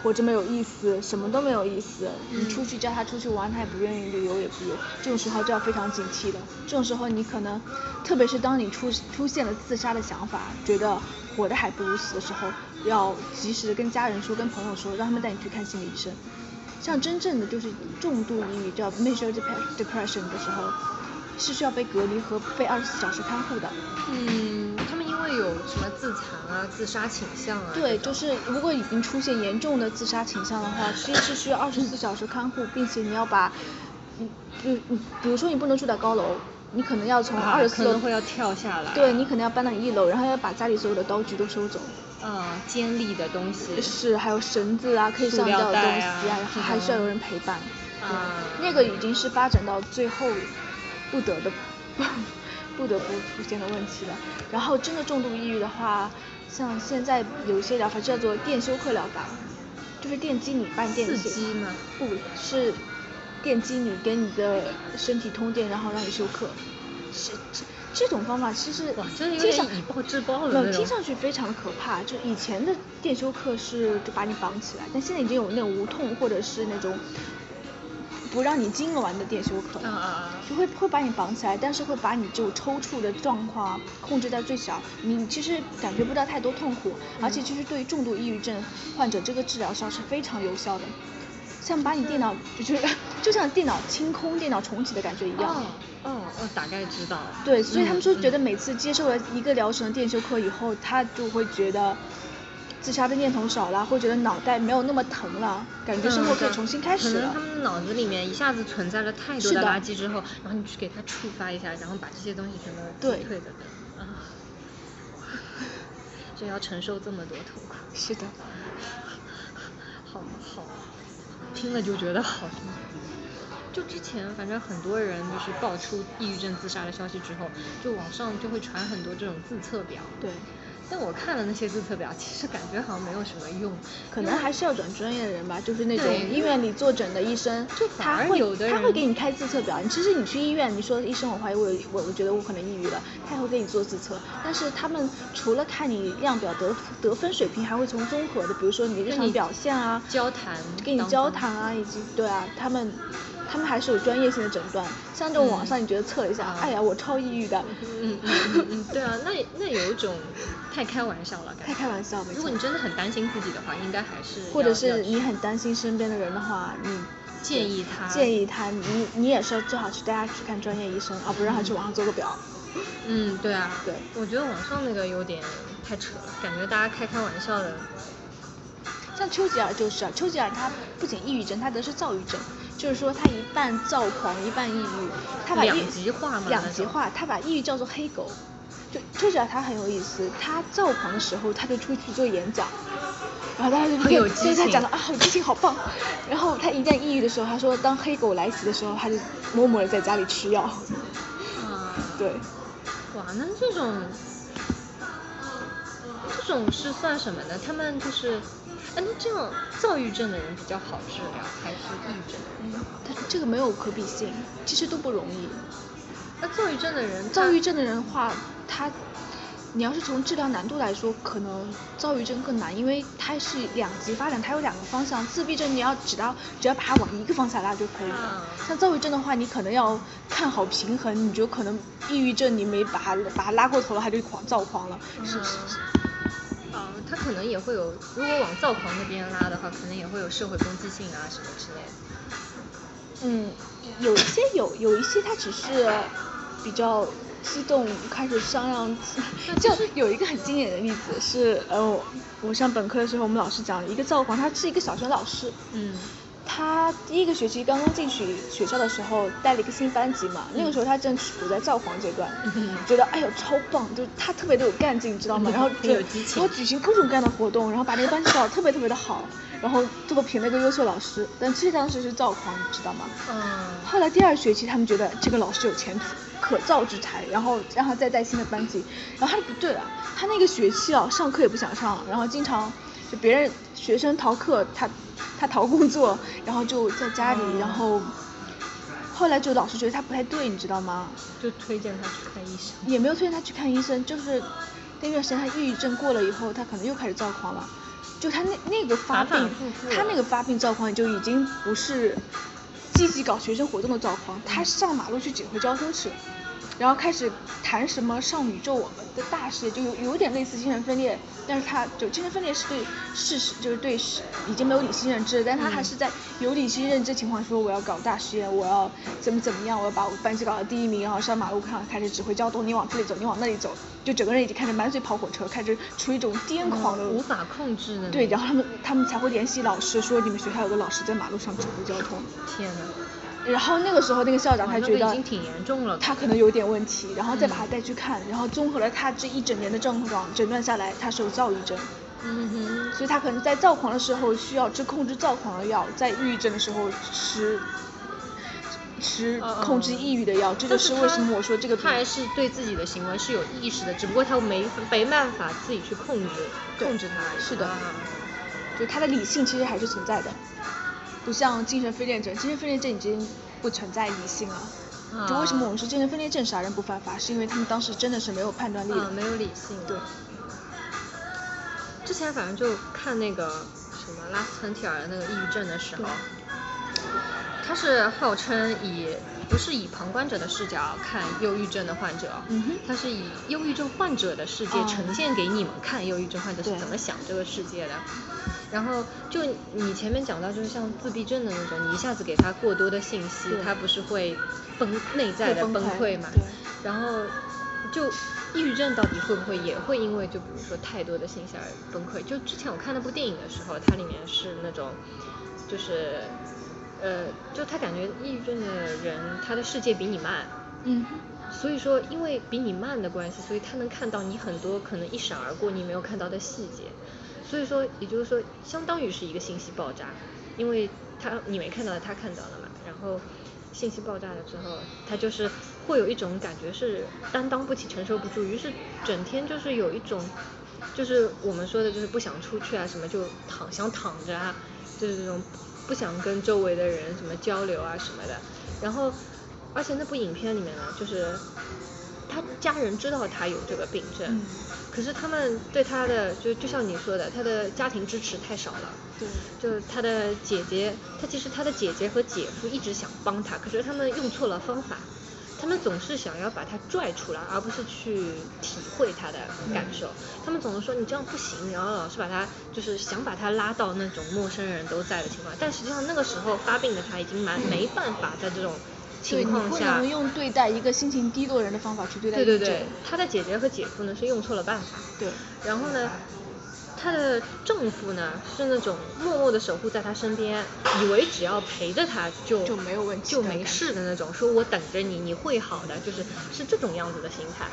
活着没有意思，什么都没有意思。你出去叫他出去玩，他也不愿意旅游，也不游。这种时候就要非常警惕的。这种时候你可能，特别是当你出出现了自杀的想法，觉得活的还不如死的时候，要及时的跟家人说，跟朋友说，让他们带你去看心理医生。像真正的就是重度抑郁叫 major depression 的时候，是需要被隔离和被二十四小时看护的。嗯，他们因为有什么自残啊、自杀倾向啊？对，就是如果已经出现严重的自杀倾向的话，其实是需要二十四小时看护，并且你要把，嗯，比比如说你不能住在高楼，你可能要从二十四楼，可能会要跳下来。对，你可能要搬到一楼，然后要把家里所有的刀具都收走。啊，尖利的东西。是，还有绳子啊，可以上吊的东西啊，然后还需要有人陪伴。啊。那个已经是发展到最后不得的。[LAUGHS] 不得不出现的问题了。然后真的重度抑郁的话，像现在有一些疗法叫做电休克疗法，就是电击你，把你电刺激吗？不是，电击你，跟你的身体通电，然后让你休克。是这这种方法其实哇，这有点以暴制暴了听上去非常的可怕。就以前的电休克是就把你绑起来，但现在已经有那种无痛或者是那种不让你痉挛的电休克，了啊啊，就会会把你绑起来，但是会把你就抽搐的状况控制在最小，你其实感觉不到太多痛苦，而且其实对于重度抑郁症患者，这个治疗上是非常有效的。像把你电脑就是 [LAUGHS] 就像电脑清空、电脑重启的感觉一样。哦，我大概知道。对，所以他们说觉得每次接受了一个疗程的电休克以后，他就会觉得自杀的念头少了，会觉得脑袋没有那么疼了，感觉生活可以重新开始了。可能他们脑子里面一下子存在了太多的垃圾之后，然后你去给他触发一下，然后把这些东西全都击退的。啊。就要承受这么多痛苦。是的。好 [LAUGHS] 好。听了就觉得好。就之前反正很多人就是爆出抑郁症自杀的消息之后，就网上就会传很多这种自测表。对。但我看了那些自测表，其实感觉好像没有什么用。可能还是要转专业的人吧，就是那种医院里坐诊的医生，他会他会给你开自测表。其实你去医院，你说医生我怀疑我我我觉得我可能抑郁了，他也会给你做自测。但是他们除了看你量表得得分水平，还会从综合的，比如说你日常表现啊，交谈，跟你交谈啊，以及对啊，他们。他们还是有专业性的诊断，像这种网上你觉得测一下，哎呀，我超抑郁的。嗯嗯嗯，对啊，那那有一种太开玩笑了，太开玩笑了。如果你真的很担心自己的话，应该还是。或者是你很担心身边的人的话，你建议他。建议他，你你也是最好去带他去看专业医生，而不是让他去网上做个表。嗯，对啊。对。我觉得网上那个有点太扯了，感觉大家开开玩笑的。像丘吉尔就是啊，丘吉尔他不仅抑郁症，他得是躁郁症。就是说他一半躁狂一半抑郁，他把两极化嘛，两极化，他把抑郁叫做黑狗，就就觉得他很有意思。他躁狂的时候他就出去做演讲，然后大家就很有激情，他讲的啊好激情好棒。然后他一旦抑郁的时候，他说当黑狗来袭的时候，他就默默的在家里吃药。啊，对。哇，那这种这种是算什么呢？他们就是。哎，那这样躁郁症的人比较好治疗，还是抑郁症？嗯，他这个没有可比性，其实都不容易。那躁郁症的人，躁郁症的人话，他，你要是从治疗难度来说，可能躁郁症更难，因为它是两极发展，它有两个方向。自闭症你要只要只要把它往一个方向拉就可以了。像躁郁症的话，你可能要看好平衡，你就可能抑郁症你没把它把它拉过头了，它就狂躁狂了。是是是。他可能也会有，如果往躁狂那边拉的话，可能也会有社会攻击性啊什么之类的。嗯，有一些有，有一些他只是比较激动，开始商量。就有一个很经典的例子是，呃，我上本科的时候，我们老师讲一个躁狂，他是一个小学老师。嗯。他第一个学期刚刚进去学校的时候，带了一个新班级嘛，那个时候他正处在躁狂阶段，觉得哎呦超棒，就他特别的有干劲，知道吗？然后就我举行各种各样的活动，然后把那个班级搞得特别特别的好，然后最后评了一个优秀老师。但其实当时是躁狂，你知道吗？嗯。后来第二学期他们觉得这个老师有前途，可造之才，然后让他再带新的班级。然后他就不对了，他那个学期啊，上课也不想上，然后经常就别人学生逃课，他。他逃工作，然后就在家里，然后后来就老师觉得他不太对，你知道吗？就推荐他去看医生。也没有推荐他去看医生，就是那段时间他抑郁症过了以后，他可能又开始躁狂了。就他那那个发病，他那个发病躁狂就已经不是积极搞学生活动的躁狂，他上马路去指挥交通去。然后开始谈什么上宇宙我们的大事业，就有有点类似精神分裂，但是他就精神分裂是对事实，就是对已经没有理性认知，但他还是在有理性认知情况说我要搞大事业，我要怎么怎么样，我要把我班级搞到第一名，然后上马路上开始指挥交通，你往这里走，你往那里走，就整个人已经开始满嘴跑火车，开始处于一种癫狂的无法控制的。对，然后他们他们才会联系老师说你们学校有个老师在马路上指挥交通。天呐。然后那个时候，那个校长他觉得挺严重了，他可能有点问题，然后再把他带去看，然后综合了他这一整年的症状诊断下来，他是有躁郁症。嗯哼。所以他可能在躁狂的时候需要吃控制躁狂的药，在抑郁症的时候吃吃控制抑郁的药，这就是为什么我说这个他还是对自己的行为是有意识的，只不过他没没办法自己去控制对控制他。是的啊就他的理性其实还是存在的，不像精神分裂症，精神分裂症已经不存在理性了。就为什么我们说精神分裂症杀人不犯法，是因为他们当时真的是没有判断力的。啊，没有理性。对。之前反正就看那个什么拉斯滕提尔的那个抑郁症的时候对，他是号称以不是以旁观者的视角看忧郁症的患者，嗯哼他是以忧郁症患者的世界哦呈现给你们看，忧郁症患者是怎么想这个世界的。然后就你前面讲到，就是像自闭症的那种，你一下子给他过多的信息，他不是会崩内在的崩溃嘛？然后就抑郁症到底会不会也会因为就比如说太多的信息而崩溃？就之前我看那部电影的时候，它里面是那种就是呃，就他感觉抑郁症的人他的世界比你慢，嗯所以说因为比你慢的关系，所以他能看到你很多可能一闪而过你没有看到的细节。所以说，也就是说，相当于是一个信息爆炸，因为他你没看到的，他看到了嘛。然后信息爆炸了之后，他就是会有一种感觉是担当不起、承受不住，于是整天就是有一种，就是我们说的，就是不想出去啊，什么就躺想躺着啊，就是这种不想跟周围的人什么交流啊什么的。然后，而且那部影片里面呢，就是他家人知道他有这个病症。嗯可是他们对他的就就像你说的，他的家庭支持太少了。对就是他的姐姐，他其实他的姐姐和姐夫一直想帮他，可是他们用错了方法，他们总是想要把他拽出来，而不是去体会他的感受。他们总是说你这样不行，然后老是把他就是想把他拉到那种陌生人都在的情况，但实际上那个时候发病的他已经蛮没办法在这种对，情你不况下。能用对待一个心情低落人的方法去对待。对对对，他的姐姐和姐夫呢是用错了办法。对然后呢，她的丈夫呢是那种默默的守护在她身边，以为只要陪着她就就没有问题就没事的那种，说我等着你，你会好的，就是是这种样子的心态。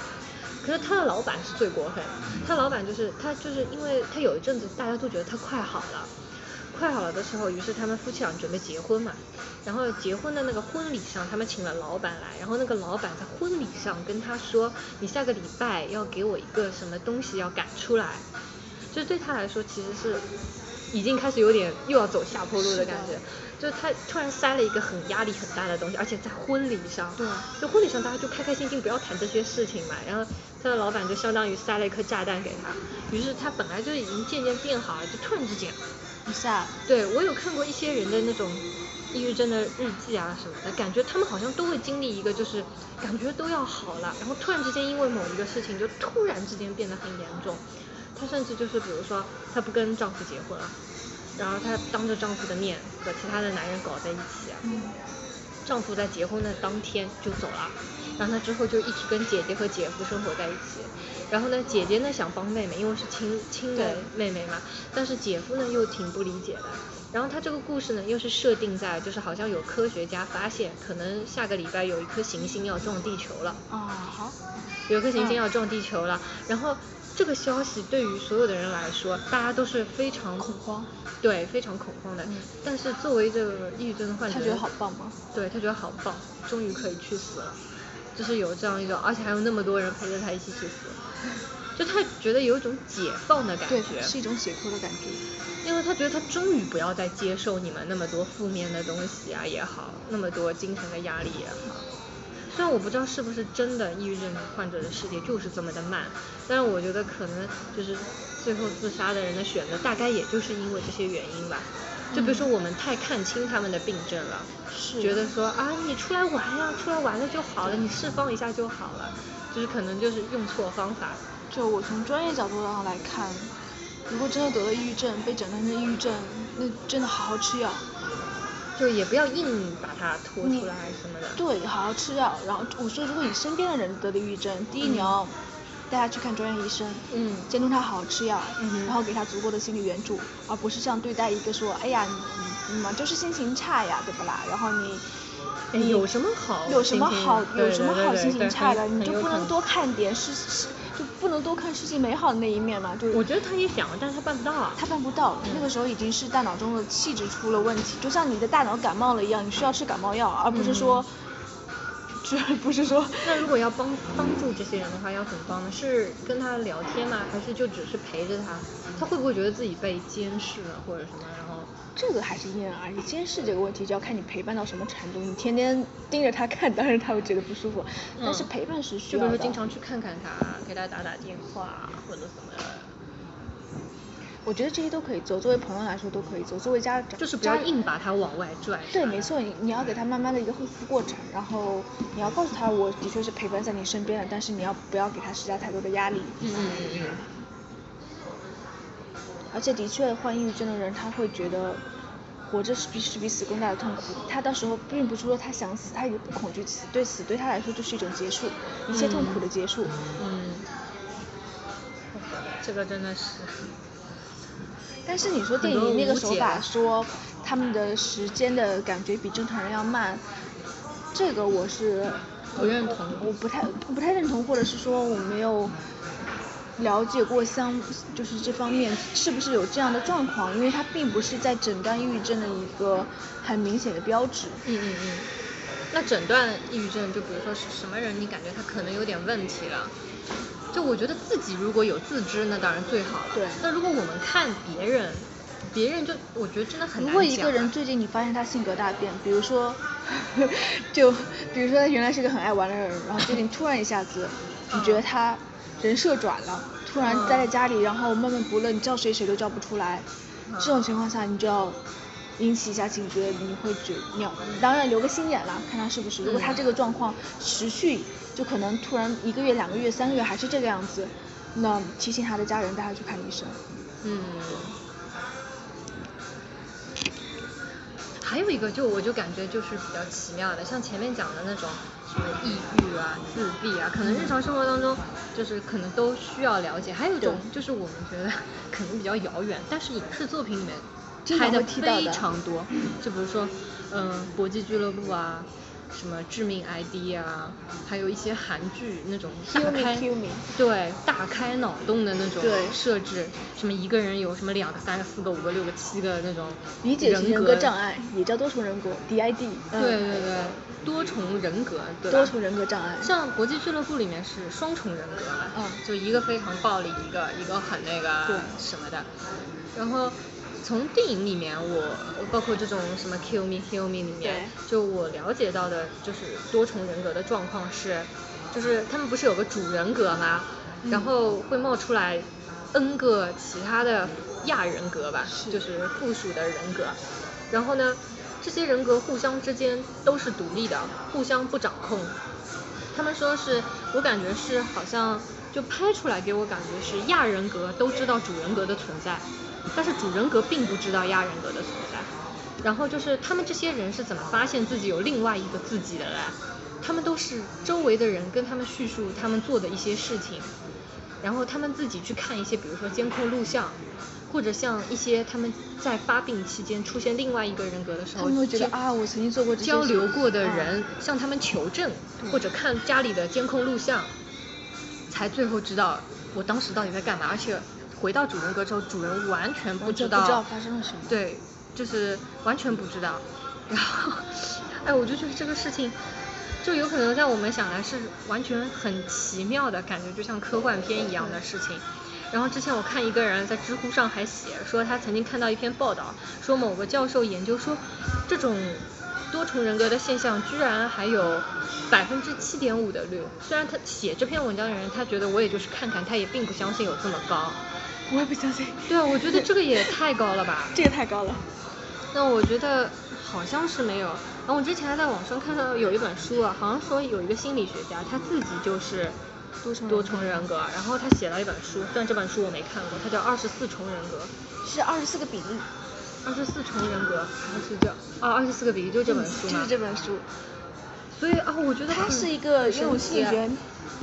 可是他的老板是最过分，他老板就是他就是因为他有一阵子大家都觉得他快好了。快好了的时候，于是他们夫妻俩准备结婚嘛，然后结婚的那个婚礼上，他们请了老板来，然后那个老板在婚礼上跟他说，你下个礼拜要给我一个什么东西要赶出来，就对他来说其实是已经开始有点又要走下坡路的感觉，就是他突然塞了一个很压力很大的东西，而且在婚礼上，对就婚礼上大家就开开心心不要谈这些事情嘛，然后他的老板就相当于塞了一颗炸弹给他，于是他本来就已经渐渐变好了，就突然之间。一下对我有看过一些人的那种抑郁症的日记啊什么的，感觉他们好像都会经历一个，就是感觉都要好了，然后突然之间因为某一个事情就突然之间变得很严重。她甚至就是比如说她不跟丈夫结婚啊，然后她当着丈夫的面和其他的男人搞在一起啊，丈夫在结婚的当天就走了，然后她之后就一直跟姐姐和姐夫生活在一起。然后呢，姐姐呢想帮妹妹，因为是亲亲的妹妹嘛，但是姐夫呢又挺不理解的。然后他这个故事呢，又是设定在就是好像有科学家发现，可能下个礼拜有一颗行星要撞地球了，啊好，有一颗行星嗯要撞地球了。然后这个消息对于所有的人来说，大家都是非常恐慌，对，非常恐慌的。嗯但是作为这个抑郁症的患者，他觉得好棒吗？对他觉得好棒，终于可以去死了，就是有这样一种，而且还有那么多人陪着他一起去死，就他觉得有一种解放的感对觉，，是一种解脱的感觉。因为他觉得他终于不要再接受你们那么多负面的东西啊也好，那么多精神的压力也好。虽然我不知道是不是真的抑郁症患者的世界就是这么的慢，但是我觉得可能就是最后自杀的人的选择，大概也就是因为这些原因吧。就比如说我们太看清他们的病症了，是觉得说啊你出来玩呀、出来玩了就好了，你释放一下就好了，就是可能就是用错方法。就我从专业角度上来看，如果真的得了抑郁症，被诊断成抑郁症，那真的好好吃药。就也不要硬把它拖你出来什么的。对，好好吃药。然后我说，如果你身边的人得了抑郁症，第一你要带他去看专业医生，嗯监督他好好吃药，嗯然后给他足够的心理援助，而不是像对待一个说，哎呀，你你你嘛就是心情差呀，对不啦？然后你。有什么好有什么好有什么对对好心情差的？你就不能多看点事事，就不能多看事情美好的那一面嘛？就是我觉得他也想，但是他办不到啊。他办不到，那个时候已经是大脑中的气质出了问题，就像你的大脑感冒了一样，你需要吃感冒药，而不是说 [LAUGHS] 是不是说？那如果要帮帮助这些人的话，要怎么帮呢？是跟他聊天吗？还是就只是陪着他？他会不会觉得自己被监视了或者什么？然后这个还是因人而异，监视这个问题就要看你陪伴到什么程度。你天天盯着他看，当然他会觉得不舒服。但是陪伴是需要就比如说经常去看看他，给他打打电话或者怎么样。我觉得这些都可以做，作为朋友来说都可以做，作为家长就是不要硬把他往外拽。对，没错，你你要给他慢慢的一个恢复过程，然后你要告诉他，我的确是陪伴在你身边的，但是你要不要给他施加太多的压力？嗯嗯嗯嗯。而且的确患抑郁症的人，他会觉得活着是比是比死更大的痛苦。他到时候并不是说他想死，他也不恐惧死，对死对他来说就是一种结束，一切痛苦的结束。嗯。这个真的是。[LAUGHS] 但是你说电影那个手法说他们的时间的感觉比正常人要慢，这个我是不认同，我不太不太认同，或者是说我没有了解过相就是这方面是不是有这样的状况，因为它并不是在诊断抑郁症的一个很明显的标志。嗯嗯嗯。那诊断抑郁症，就比如说是什么人，你感觉他可能有点问题了？就我觉得自己如果有自知，那当然最好了。对。那如果我们看别人，别人就我觉得真的很难如果一个人最近你发现他性格大变，比如说，[LAUGHS] 就比如说他原来是个很爱玩的人，然后最近突然一下子，你觉得他人设转了，突然待在家里，然后闷闷不乐，你叫谁谁都叫不出来，这种情况下你就要引起一下警觉，你会觉你要当然留个心眼啦，看他是不是。如果他这个状况持续。就可能突然一个月、两个月、三个月还是这个样子，那提醒他的家人带他去看医生。嗯。还有一个，就我就感觉就是比较奇妙的，像前面讲的那种什么抑郁啊、自闭啊，可能日常生活当中就是可能都需要了解。还有一种就是我们觉得可能比较遥远，但是影视作品里面拍的非常多，就比如说嗯，搏击俱乐部啊。什么致命 ID 啊，还有一些韩剧那种大开对大开脑洞的那种设置，什么一个人有什么两个、三个、四个、五个、六个、七个那种理解型人格障碍，也叫多重人格 DID。对对对，多重人格，多重人格障碍。像国际俱乐部里面是双重人格，嗯，就一个非常暴力，一个一个很那个什么的，然后。从电影里面，我包括这种什么 Kill Me Kill Me 里面，就我了解到的，就是多重人格的状况是，就是他们不是有个主人格吗？然后会冒出来 N 个其他的亚人格吧，就是附属的人格。然后呢，这些人格互相之间都是独立的，互相不掌控。他们说是，我感觉是好像就拍出来给我感觉是亚人格都知道主人格的存在。但是主人格并不知道亚人格的存在，然后就是他们这些人是怎么发现自己有另外一个自己的嘞？他们都是周围的人跟他们叙述他们做的一些事情，然后他们自己去看一些，比如说监控录像，或者像一些他们在发病期间出现另外一个人格的时候，他们会觉得啊，我曾经做过交流过的人向他们求证，或者看家里的监控录像，才最后知道我当时到底在干嘛，而且。回到主人格之后，主人完全不知道，不知道发生了什么。对，就是完全不知道。然后，哎，我就觉得这个事情，就有可能在我们想来是完全很奇妙的感觉，就像科幻片一样的事情。然后之前我看一个人在知乎上还写说，他曾经看到一篇报道，说某个教授研究说，这种多重人格的现象居然还有百分之七点五的率。虽然他写这篇文章的人，他觉得我也就是看看，他也并不相信有这么高。我也不相信。对啊，我觉得这个也太高了吧。[LAUGHS] 这个太高了。那我觉得好像是没有。然后我之前还在网上看到有一本书啊，好像说有一个心理学家，他自己就是多重多重人格，然后他写了一本书，但这本书我没看过，它叫《二十四重人格》。是二十四个比例。二十四重人格还是叫啊？二十四个比例就这本书吗？就是这本书。所以啊，我觉得他是一个用心理学，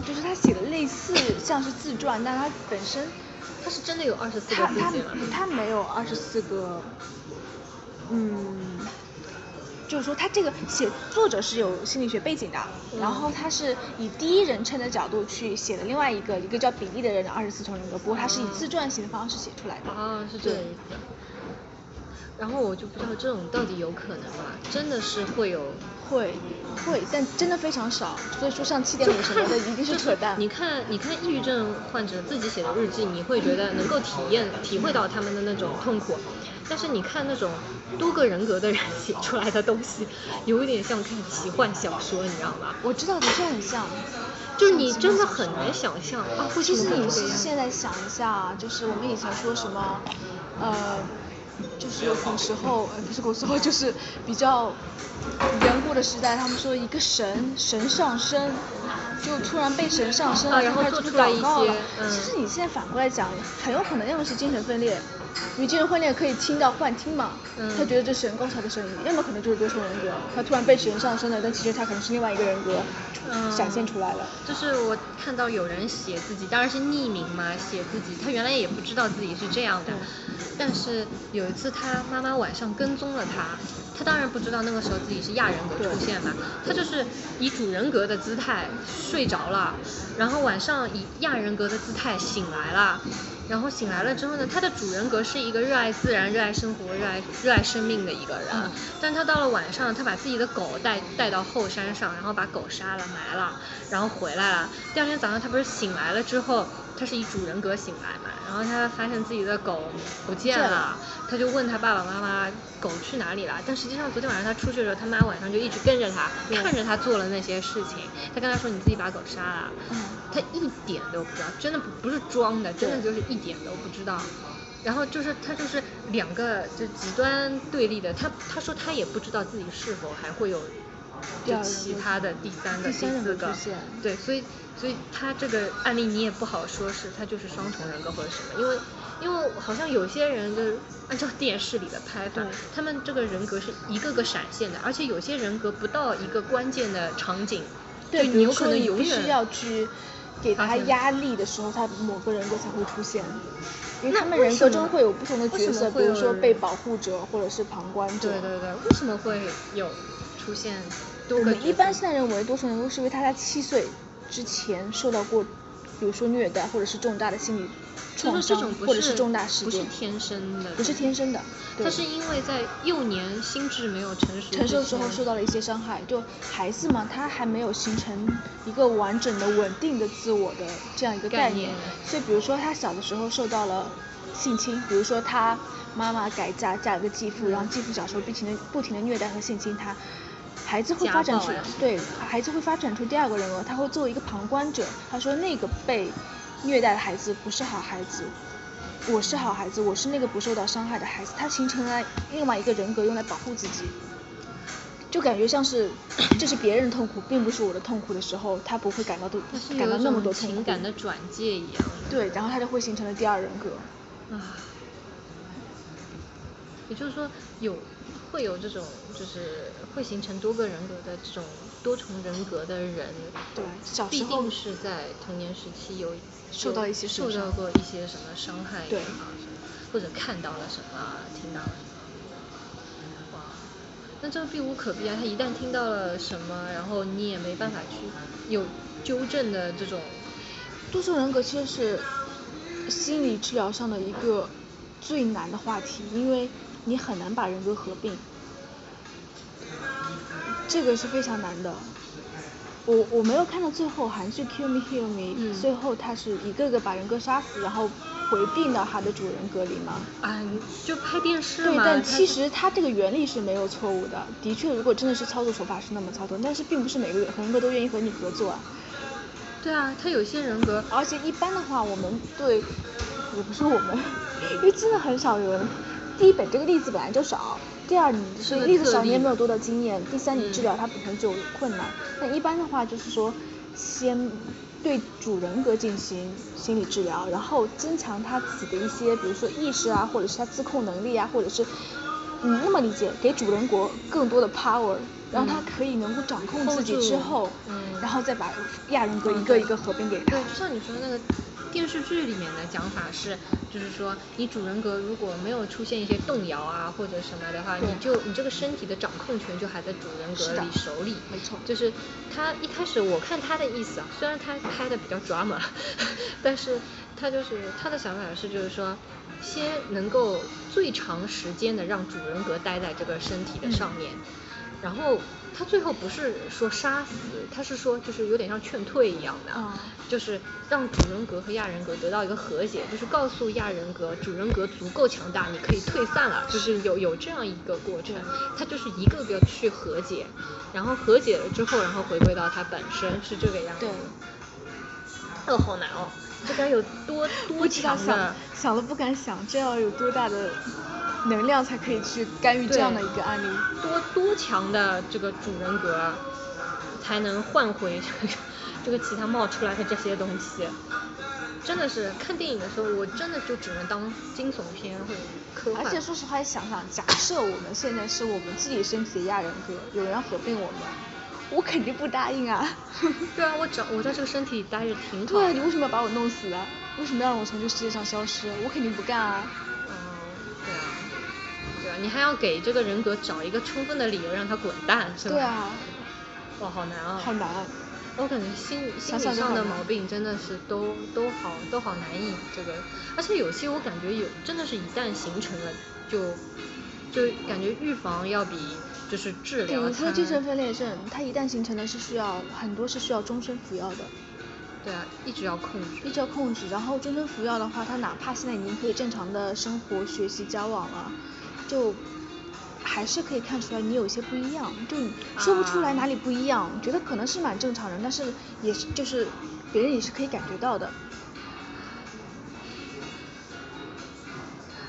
就是他写的类似像是自传，但他本身。他是真的有二十四个自己吗？他他没有二十四个，嗯，就是说他这个写作者是有心理学背景的，然后他是以第一人称的角度去写的另外一个一个叫比利的人的二十四重人格，不过他是以自传型的方式写出来的。啊，是这个意思。然后我就不知道这种到底有可能吗？真的是会有会会，但真的非常少。所以说像七点五什么的一定是扯淡。[LAUGHS] 你看你看抑郁症患者自己写的日记，你会觉得能够体验 [LAUGHS] 体会到他们的那种痛苦。但是你看那种多个人格的人写出来的东西，有一点像看奇幻小说，你知道吗？我知道的确很像。就是你真的很难想象啊！其实你现在想一下，就是我们以前说什么，呃。就是古时候，呃，不是古时候，就是比较远古的时代，他们说一个神神上身，就突然被神上身了，然后做出来一些。其实你现在反过来讲，很有可能要么是精神分裂，因为精神分裂可以听到幻听嘛，他觉得这是人刚才的声音，要么可能就是多重人格，他突然被神上身了，但其实他可能是另外一个人格展现出来了。就是我看到有人写自己，当然是匿名嘛，写自己，他原来也不知道自己是这样的。但是有一次，他妈妈晚上跟踪了他，他当然不知道那个时候自己是亚人格出现嘛，他就是以主人格的姿态睡着了，然后晚上以亚人格的姿态醒来了，然后醒来了之后呢，他的主人格是一个热爱自然、热爱生活、热爱热爱生命的一个人，但他到了晚上，他把自己的狗带带到后山上，然后把狗杀了埋了，然后回来了。第二天早上他不是醒来了之后。他是以主人格醒来嘛，然后他发现自己的狗不见了，他就问他爸爸妈妈狗去哪里了。但实际上昨天晚上他出去的时候，他妈晚上就一直跟着他，看着他做了那些事情。他跟他说你自己把狗杀了，他一点都不知道，真的不不是装的，真的就是一点都不知道。然后就是他就是两个就极端对立的，他他说他也不知道自己是否还会有就其他的第三个第四个，对，所以。所以他这个案例你也不好说是他就是双重人格或者什么，因为因为好像有些人就是按照电视里的拍法，他们这个人格是一个个闪现的，而且有些人格不到一个关键的场景，对，你有可能必须要去给他压力的时候，他某个人格才会出现，因为他们人格中会有不同的角色，比如说被保护者或者是旁观者。对对对，为什么会有出现多个？我们一般现在认为多重人格是因为他在七岁。之前受到过，比如说虐待或者是重大的心理创伤，或者是重大事件，不是天生的，不是天生的，他是因为在幼年心智没有成熟，成熟时候受到了一些伤害。就孩子嘛，他还没有形成一个完整的、稳定的自我的这样一个概念，所以比如说他小的时候受到了性侵，比如说他妈妈改嫁嫁了个继父，然后继父小时候不停的不停的虐待和性侵他。孩子会发展出对，孩子会发展出第二个人格，他会作为一个旁观者。他说那个被虐待的孩子不是好孩子，我是好孩子，我是那个不受到伤害的孩子。他形成了另外一个人格，用来保护自己，就感觉像是这是别人痛苦，并不是我的痛苦的时候，他不会感到都感到那么多痛苦。情感的转介一样。对，然后他就会形成了第二人格。啊，也就是说有。会有这种，就是会形成多个人格的这种多重人格的人，对，必定是在童年时期有受到一些受到过一些什么伤害，对，或者看到了什么，听到了什么，哇，那这个避无可避啊！他一旦听到了什么，然后你也没办法去有纠正的这种。多重人格其实是心理治疗上的一个最难的话题，因为。你很难把人格合并，这个是非常难的。我我没有看到最后韩剧《Kill Me Kill Me》，最后他是一个个把人格杀死，然后回并到他的主人格里吗？啊，就拍电视嘛。对，但其实他这个原理是没有错误的。的确，如果真的是操作手法是那么操作，但是并不是每个人格都愿意和你合作啊。对啊，他有些人格，而且一般的话，我们对，也不是我们，[LAUGHS] 因为真的很少有人。第一本这个例子本来就少，第二你是例子少你也没有多的经验，第三你治疗它本身就有困难。那一般的话就是说，先对主人格进行心理治疗，然后增强他自己的一些，比如说意识啊，或者是他自控能力啊，或者是嗯那么理解，给主人格更多的 power，让他可以能够掌控自己之后，嗯然后再把亚人格一个一个合并给他。对，就像你说的那个。电视剧里面的讲法是，就是说你主人格如果没有出现一些动摇啊或者什么的话，你就你这个身体的掌控权就还在主人格里手里。没错。就是他一开始我看他的意思啊，虽然他拍的比较 drama，[LAUGHS] 但是他就是他的想法是，就是说，先能够最长时间的让主人格待在这个身体的上面，然后他最后不是说杀死，他是说就是有点像劝退一样的，就是让主人格和亚人格得到一个和解，就是告诉亚人格主人格足够强大，你可以退散了，就是有有这样一个过程，他就是一个个去和解，然后和解了之后，然后回归到他本身是这个样子。对。哦，好难哦。这该有多 [LAUGHS] 多强的？想了不敢想，这要有多大的能量才可以去干预这样的一个案例？多多强的这个主人格才能换回这 [LAUGHS] 个这个其他冒出来的这些东西？真的是看电影的时候，我真的就只能当惊悚片或者科幻。而且说实话，想想，假设我们现在是我们自己身体的亚人格，有人要合并我们。[LAUGHS] 我肯定不答应啊！[LAUGHS] 对啊，我找我在这个身体待着挺好。对啊，你为什么要把我弄死啊？为什么要让我从这个世界上消失？我肯定不干啊！你还要给这个人格找一个充分的理由让他滚蛋，是吧？对啊。哇，好难啊！好难。我感觉心心理上的毛病真的是都都好都好难以这个，而且有些我感觉有真的是一旦形成了就就感觉预防要比。就是治疗。比如说精神分裂症，它一旦形成了是需要很多是需要终身服药的。对啊，一直要控制。一直要控制，然后终身服药的话，他哪怕现在已经可以正常的生活、学习、交往了，就还是可以看出来你有些不一样，就说不出来哪里不一样，觉得可能是蛮正常人，但是也是就是别人也是可以感觉到的。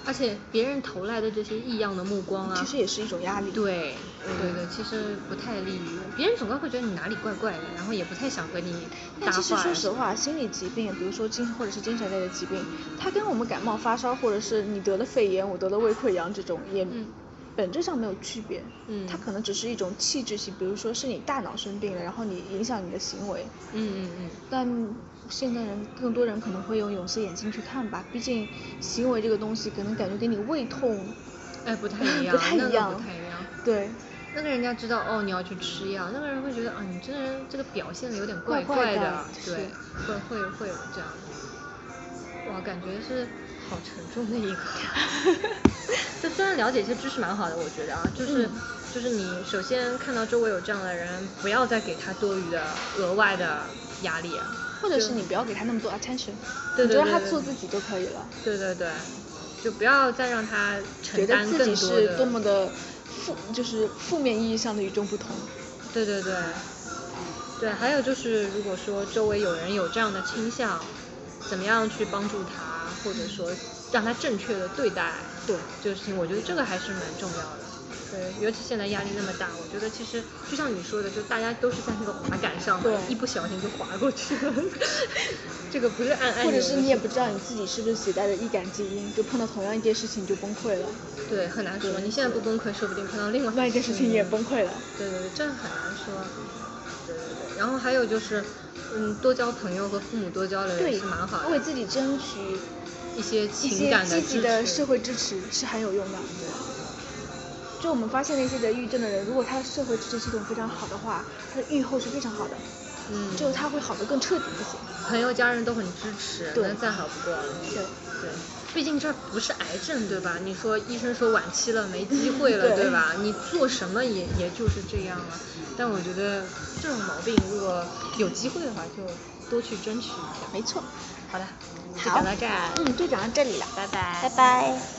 而且别人投来的这些异样的目光啊，其实也是一种压力。对，对对，其实不太利于别人，总归会觉得你哪里怪怪的，然后也不太想和你搭话。其实说实话，心理疾病，比如说精或者是精神类的疾病，它跟我们感冒发烧，或者是你得了肺炎，我得了胃溃疡这种，也本质上没有区别。嗯。它可能只是一种器质性，比如说是你大脑生病了，然后你影响你的行为。嗯嗯嗯。但。现在人更多人可能会用有色眼镜去看吧，毕竟行为这个东西可能感觉跟你胃痛，哎不太一样，不太 [LAUGHS] 一样，不太一样。对，那个人家知道哦你要去吃药，那个人会觉得啊你这个人这个表现的有点怪怪的，对，会会会有这样的。哇，感觉是好沉重的一个。[LAUGHS] 就虽然了解一些知识蛮好的，我觉得啊，就是就是你首先看到周围有这样的人，不要再给他多余的额外的压力。或者是你不要给他那么多 attention，你就让他做自己就可以了。对对对，就不要再让他承担自己是多么的负，就是负面意义上的与众不同。对对对，对，还有就是如果说周围有人有这样的倾向，怎么样去帮助他，或者说让他正确的对待，对，这个事情，我觉得这个还是蛮重要的。对，尤其现在压力那么大，我觉得其实就像你说的，就大家都是在那个滑杆上，对，一不小心就滑过去了。[LAUGHS] 这个不是按按或者是你也不知道你自己是不是携带的易感基因，就碰到同样一件事情就崩溃了。对，很难说。你现在不崩溃，说不定碰到另外一件事情也崩溃了。对对对，这很难说。对对对，然后还有就是，嗯，多交朋友和父母多交流也是蛮好的。为自己争取一些情感的积极的社会支持是很有用的。就我们发现那些得抑郁症的人，如果他的社会支持系统非常好的话，他的愈后是非常好的。嗯。就他会好的更彻底一些。朋友家人都很支持，那再好不过了。对。对。毕竟这不是癌症，对吧？你说医生说晚期了，没机会了，对吧？你做什么也也就是这样了。但我觉得这种毛病，如果有机会的话，就多去争取一下。没错。好的。就讲到这儿。嗯，就讲到这里了，拜拜。拜拜。